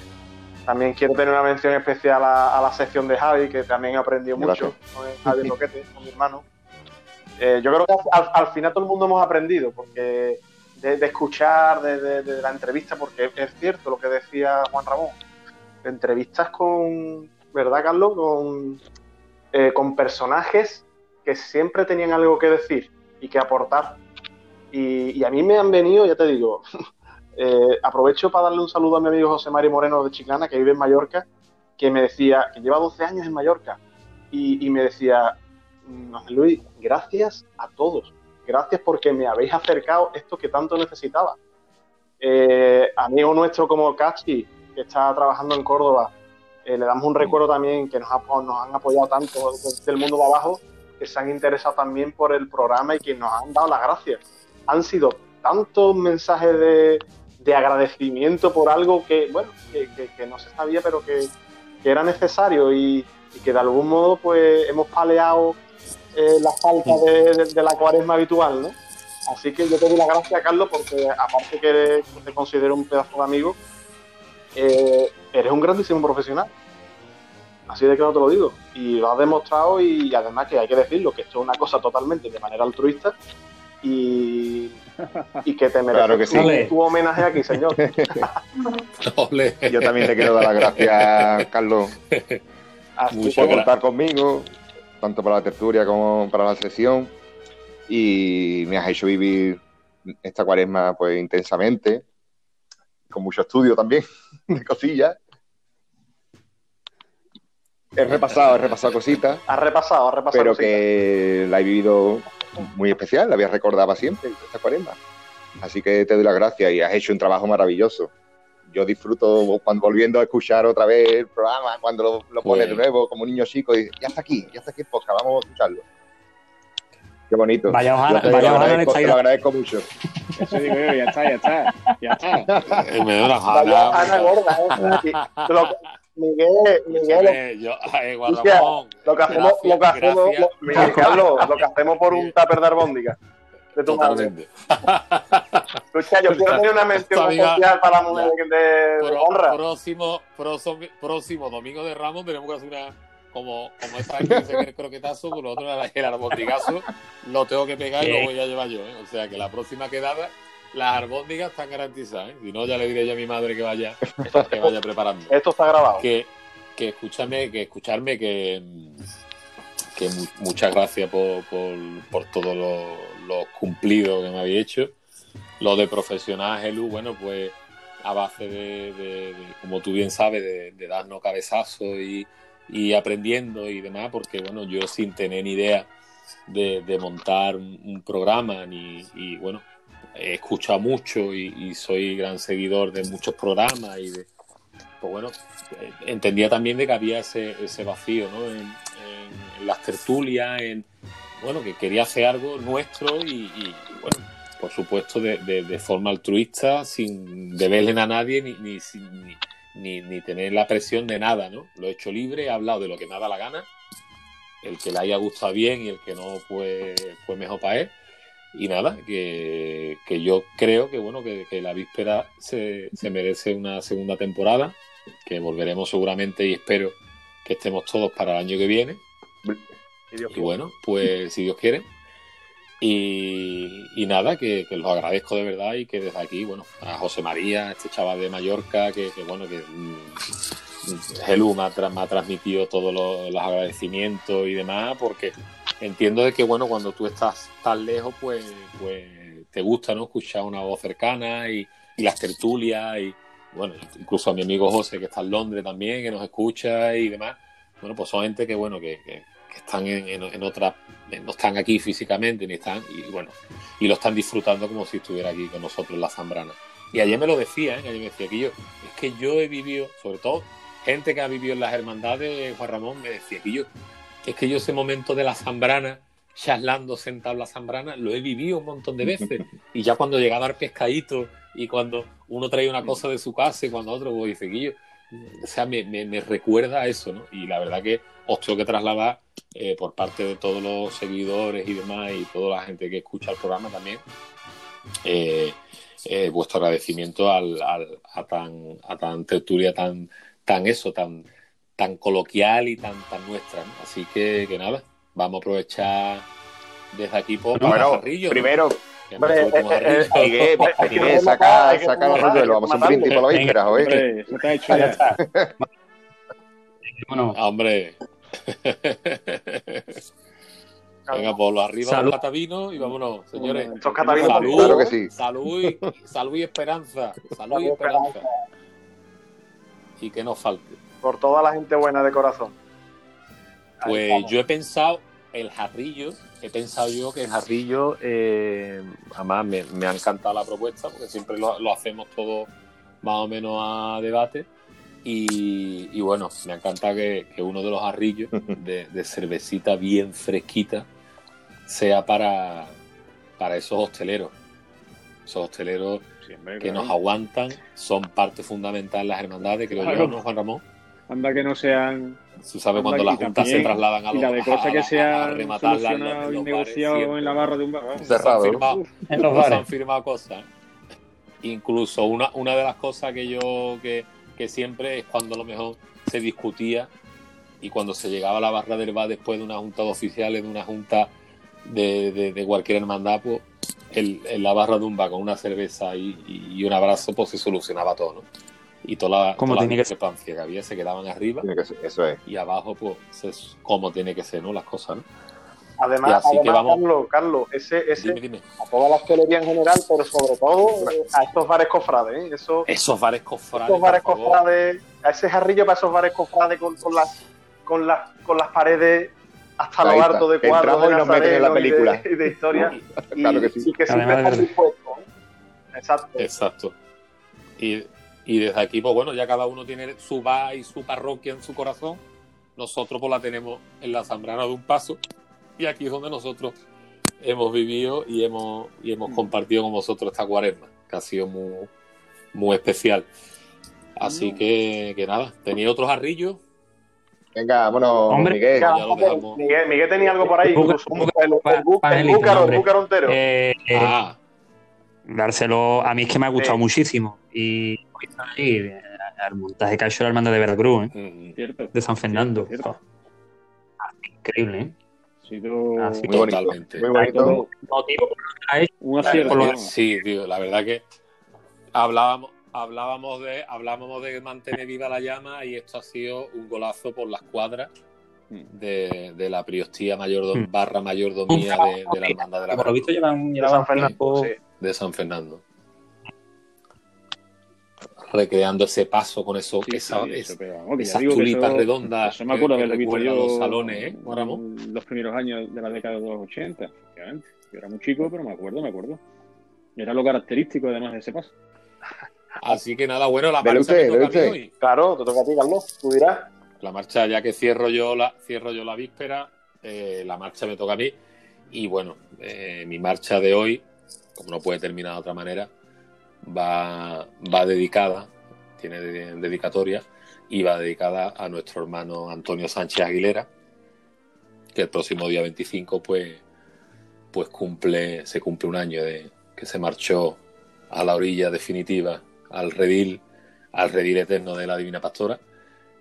También quiero tener una mención especial a, la sección de Javi, que también he aprendido mucho con Javi Roquete, con mi hermano. Eh, yo creo que al, final todo el mundo hemos aprendido, porque de, escuchar, de, la entrevista, porque es cierto lo que decía Juan Ramón. Entrevistas con, ¿verdad, Carlos? Con, eh, con personajes que siempre tenían algo que decir y que aportar y, a mí me han venido, ya te digo, *laughs* eh, aprovecho para darle un saludo a mi amigo José Mario Moreno de Chiclana, que vive en Mallorca, que me decía, que lleva 12 años en Mallorca, y, me decía, Luis, gracias a todos, gracias porque me habéis acercado esto que tanto necesitaba. Eh, amigo nuestro como Cachi, que está trabajando en Córdoba, eh, le damos un recuerdo también que nos, nos han apoyado tanto del mundo de abajo, que se han interesado también por el programa y que nos han dado las gracias han sido tantos mensajes de, agradecimiento por algo que, bueno, que, no se sabía, pero que, era necesario y, que de algún modo pues hemos paleado eh, la falta de, la cuaresma habitual, ¿no? Así que yo te doy las gracias, Carlos, porque aparte que te considero un pedazo de amigo, eh, eres un grandísimo profesional. Así de no te lo digo. Y lo has demostrado y además que hay que decirlo, que esto es una cosa totalmente de manera altruista y, que te mereces tu homenaje aquí, señor. *laughs* Yo también te quiero dar las gracias, Carlos, por contar conmigo, tanto para la tertulia como para la sesión. Y me has hecho vivir esta cuaresma pues intensamente, con mucho estudio también, *laughs* de cosillas. He repasado, he repasado cositas. Has repasado, has repasado. Pero que la he vivido muy especial, la había recordaba siempre, esta cuaresma. Así que te doy las gracias y has hecho un trabajo maravilloso. Yo disfruto cuando volviendo a escuchar otra vez el programa, cuando lo, lo pones de nuevo como niño chico y ya está aquí, ya está aquí en vamos a escucharlo. Qué bonito. Vaya ojalá, te, vaya lo, agradezco, te lo agradezco mucho. Eso digo yo, ya está, ya está. Ya está. *laughs* me da una jala. Ana gorda, ¿eh? Miguel, Miguel. Yo, ay, Guadamón, lo que hacemos, lo que hacemos, lo, Miguel, Carlos, lo que hacemos por un tupper de albóndiga. De tu Totalmente. *laughs* Escucha, yo quiero tener una mención especial para la mujer de, de, honra. Próximo, próximo, próximo domingo de Ramos tenemos que hacer una como, como esta vez que el croquetazo, por lo otro el arbondigazo lo tengo que pegar y lo voy a llevar yo. ¿eh? O sea que la próxima quedada las albóndigas están garantizadas. ¿eh? Si no, ya le diré yo a mi madre que vaya, *laughs* que vaya preparando. Esto está grabado. Que, que escúchame, que escucharme que, que muchas gracias por, por, por todos los cumplidos que me habéis hecho. Lo de profesional, Helu, bueno, pues a base de, como tú bien sabes, de, darnos cabezazos y, y, aprendiendo y demás, porque bueno, yo sin tener ni idea de, montar un, programa ni, y bueno, he escuchado mucho y, soy gran seguidor de muchos programas y de, pues bueno, entendía también de que había ese, ese vacío, ¿no? En, las tertulias, en, bueno, que quería hacer algo nuestro y, bueno, por supuesto de, de, forma altruista, sin deberle a nadie ni, ni, ni, ni, tener la presión de nada, ¿no? Lo he hecho libre, he hablado de lo que me da la gana, el que le haya gustado bien y el que no, pues, pues mejor para él y nada, que, yo creo que bueno, que, la víspera se, merece una segunda temporada, que volveremos seguramente y espero que estemos todos para el año que viene. Y bueno, pues si Dios quiere. Y, nada, que, que, los agradezco de verdad y que desde aquí, bueno, a José María, este chaval de Mallorca, que, bueno, que Helú mm, me ha, transmitido todos los, los agradecimientos y demás, porque entiendo de que, bueno, cuando tú estás tan lejos, pues, pues te gusta, ¿no? Escuchar una voz cercana y, las tertulias y, bueno, incluso a mi amigo José, que está en Londres también, que nos escucha y demás. Bueno, pues son gente que, bueno, que, están en, en, otras, no están aquí físicamente, ni están, y bueno, y lo están disfrutando como si estuviera aquí con nosotros en la Zambrana. Y ayer me lo decía, ¿eh? ayer me decía que yo, es que yo he vivido, sobre todo gente que ha vivido en las hermandades, Juan Ramón me decía que yo, es que yo ese momento de la Zambrana, charlando sentado en la Zambrana, lo he vivido un montón de veces. *laughs* Y ya cuando llega a dar pescadito y cuando uno trae una cosa de su casa y cuando otro, pues dice yo, o sea, me, me, recuerda a eso, ¿no? Y la verdad que os tengo que trasladar eh, por parte de todos los seguidores y demás y toda la gente que escucha el programa también, eh, eh, vuestro agradecimiento al, a tan a tan tertulia tan tan eso tan tan coloquial y tan tan nuestra así que, que, nada vamos a aprovechar desde aquí por bueno, primero Hombre, Miguel, *laughs* saca, los rollos, lo vamos a hacer un brindis por la víspera, joder. Se está hecho ya. está. *laughs* bueno. Hombre. Venga, por lo arriba salud. los catavinos y vámonos, señores. salud, claro que sí. salud, y, salud y esperanza. Salud y esperanza. Y que nos falte. Por toda la gente buena de corazón. Pues yo he pensado el jarrillo, he pensado yo que el jarrillo, eh, además me, ha encantado la propuesta, porque siempre lo, hacemos todo más o menos a debate. Y, bueno, me encanta que, uno de los jarrillos *laughs* de, cervecita bien fresquita sea para, para esos hosteleros. Esos hosteleros que nos aguantan, son parte fundamental de las hermandades, creo yo, ¿no, Juan Ramón? Anda que no sean Tú sabes cuando las juntas se trasladan a los Y la de cosas que se han solucionado y negociado en la barra de un bar. Cerrado. en los bares. han firmado cosas. Incluso una, una de las cosas que yo que, que siempre es cuando a lo mejor se discutía y cuando se llegaba a la barra del bar después de una junta de oficiales, de una junta de, de, de cualquier hermandad, pues el, en la barra de un bar con una cerveza y, y, un abrazo, pues se solucionaba todo, ¿no? Y toda la, como toda tiene la que, que había se quedaban arriba eso es. y abajo pues es como tiene que ser no las cosas ¿no? además, además que vamos... Carlos, Carlos ese, ese dime, dime. a toda la hostelería en general pero sobre todo a estos bares cofrades ¿eh? Eso, esos bares cofrades esos bares cofrades a ese jarrillo para esos bares cofrades con, con las con las con las paredes hasta lo harto de cuadros de y nos meten en la película *laughs* de, de historia *laughs* claro que sí y que siempre dispuestos ¿eh? exacto exacto y y desde aquí, pues bueno, ya cada uno tiene su bar y su parroquia en su corazón. Nosotros pues la tenemos en la Zambrana de un paso. Y aquí es donde nosotros hemos vivido y hemos, y hemos compartido con vosotros esta cuaresma, que ha sido muy, muy especial. Así que, que nada, tenía otros arrillos. Venga, vámonos, Miguel. Miguel. Miguel. tenía algo por ahí, el, búcaro, el búcaro entero. Eh, eh, ah. Dárselo, a mí es que me ha gustado muchísimo. Y ahí, el montaje que ha hecho la hermandad de Veracruz, ¿eh? de San Fernando. Increíble, ¿eh? Así muy bonito. Muy bonito. Un acierto. Sí, tío, la verdad que hablábamos, hablábamos de hablábamos de mantener viva la llama y esto ha sido un golazo por las cuadras de, de la priostía mayor mm. barra mayordomía de, de la hermandad de la Por lo visto llevan, llevan San Fernando, sí. de San Fernando recreando ese paso con eso, sí, esa, sí, eso, pero, esas tulipas redondas. Eso me acuerdo de visto yo los salones, ¿eh, Los primeros años de la década de los 80, Yo era muy chico, pero me acuerdo, me acuerdo. Era lo característico además de ese paso. Así que nada, bueno, la marcha me toca a mí hoy. Claro, te toca a ti, Carlos, tú dirás. La marcha, ya que cierro yo la, cierro yo la víspera, eh, la marcha me toca a mí. Y bueno, eh, mi marcha de hoy, como no puede terminar de otra manera, va, va dedicada, tiene dedicatoria, y va dedicada a nuestro hermano Antonio Sánchez Aguilera, que el próximo día 25 pues, pues cumple, se cumple un año de que se marchó a la orilla definitiva, al redil, al redil eterno de la Divina Pastora.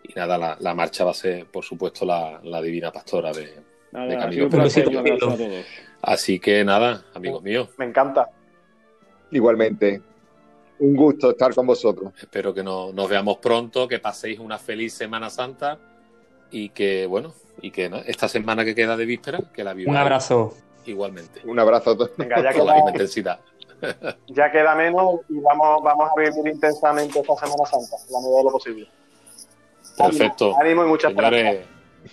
Y nada, la, la marcha va a ser, por supuesto, la, la Divina Pastora de, de Camilo. Así que nada, amigos míos. Me encanta. Igualmente un gusto estar con vosotros. Espero que no, nos veamos pronto, que paséis una feliz Semana Santa y que, bueno, y que ¿no? esta semana que queda de víspera, que la viváis. Un abrazo. Igualmente. Un abrazo a todos. Venga, ya con la misma intensidad. *laughs* Ya queda menos y vamos, vamos a vivir intensamente esta Semana Santa, la medida de lo posible. Perfecto. Ánimo y muchas Señores, gracias.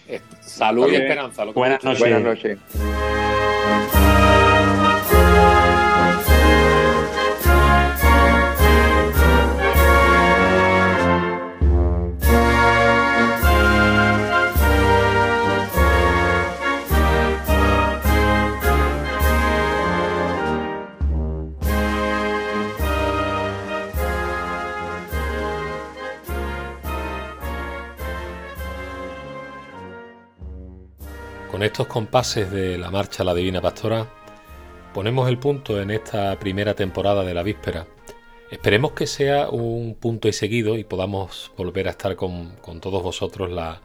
Eh, salud y esperanza. Buenas noches. Buenas noches. Con estos compases de la marcha La Divina Pastora, ponemos el punto en esta primera temporada de la víspera. Esperemos que sea un punto y seguido y podamos volver a estar con, todos vosotros la,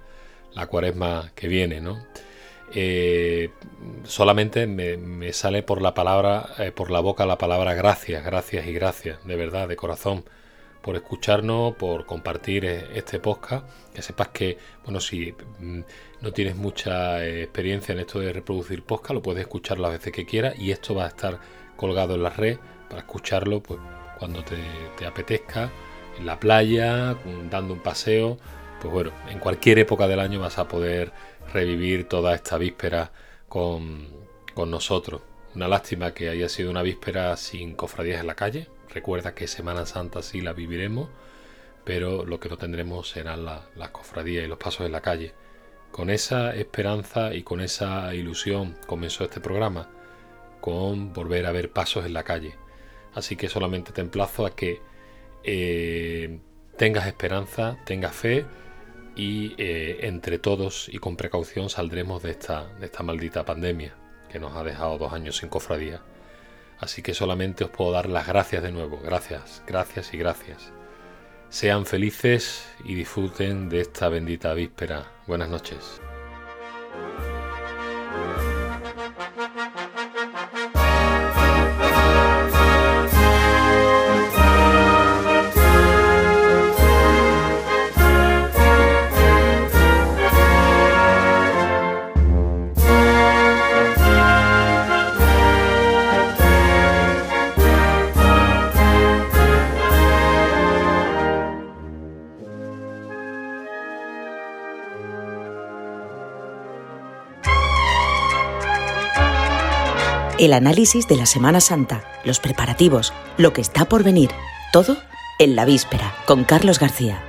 cuaresma que viene. ¿no? Eh, solamente me, sale por la palabra, eh, por la boca la palabra gracias, gracias y gracias, de verdad, de corazón por escucharnos, por compartir eh, este podcast. Que sepas que, bueno, si mm, no tienes mucha eh, experiencia en esto de reproducir podcast, lo puedes escuchar las veces que quieras y esto va a estar colgado en la red para escucharlo pues, cuando te, apetezca, en la playa, dando un paseo. Pues bueno, en cualquier época del año vas a poder revivir toda esta víspera con, con nosotros. Una lástima que haya sido una víspera sin cofradías en la calle, Recuerda que Semana Santa sí la viviremos, pero lo que no tendremos serán las cofradías y los pasos en la calle. Con esa esperanza y con esa ilusión comenzó este programa, con volver a ver pasos en la calle. Así que solamente te emplazo a que eh, tengas esperanza, tengas fe y eh, entre todos y con precaución saldremos de esta, de esta maldita pandemia que nos ha dejado dos años sin cofradía. Así que solamente os puedo dar las gracias de nuevo. Gracias, gracias y gracias. Sean felices y disfruten de esta bendita víspera. Buenas noches. El análisis de la Semana Santa, los preparativos, lo que está por venir, todo en la víspera con Carlos García.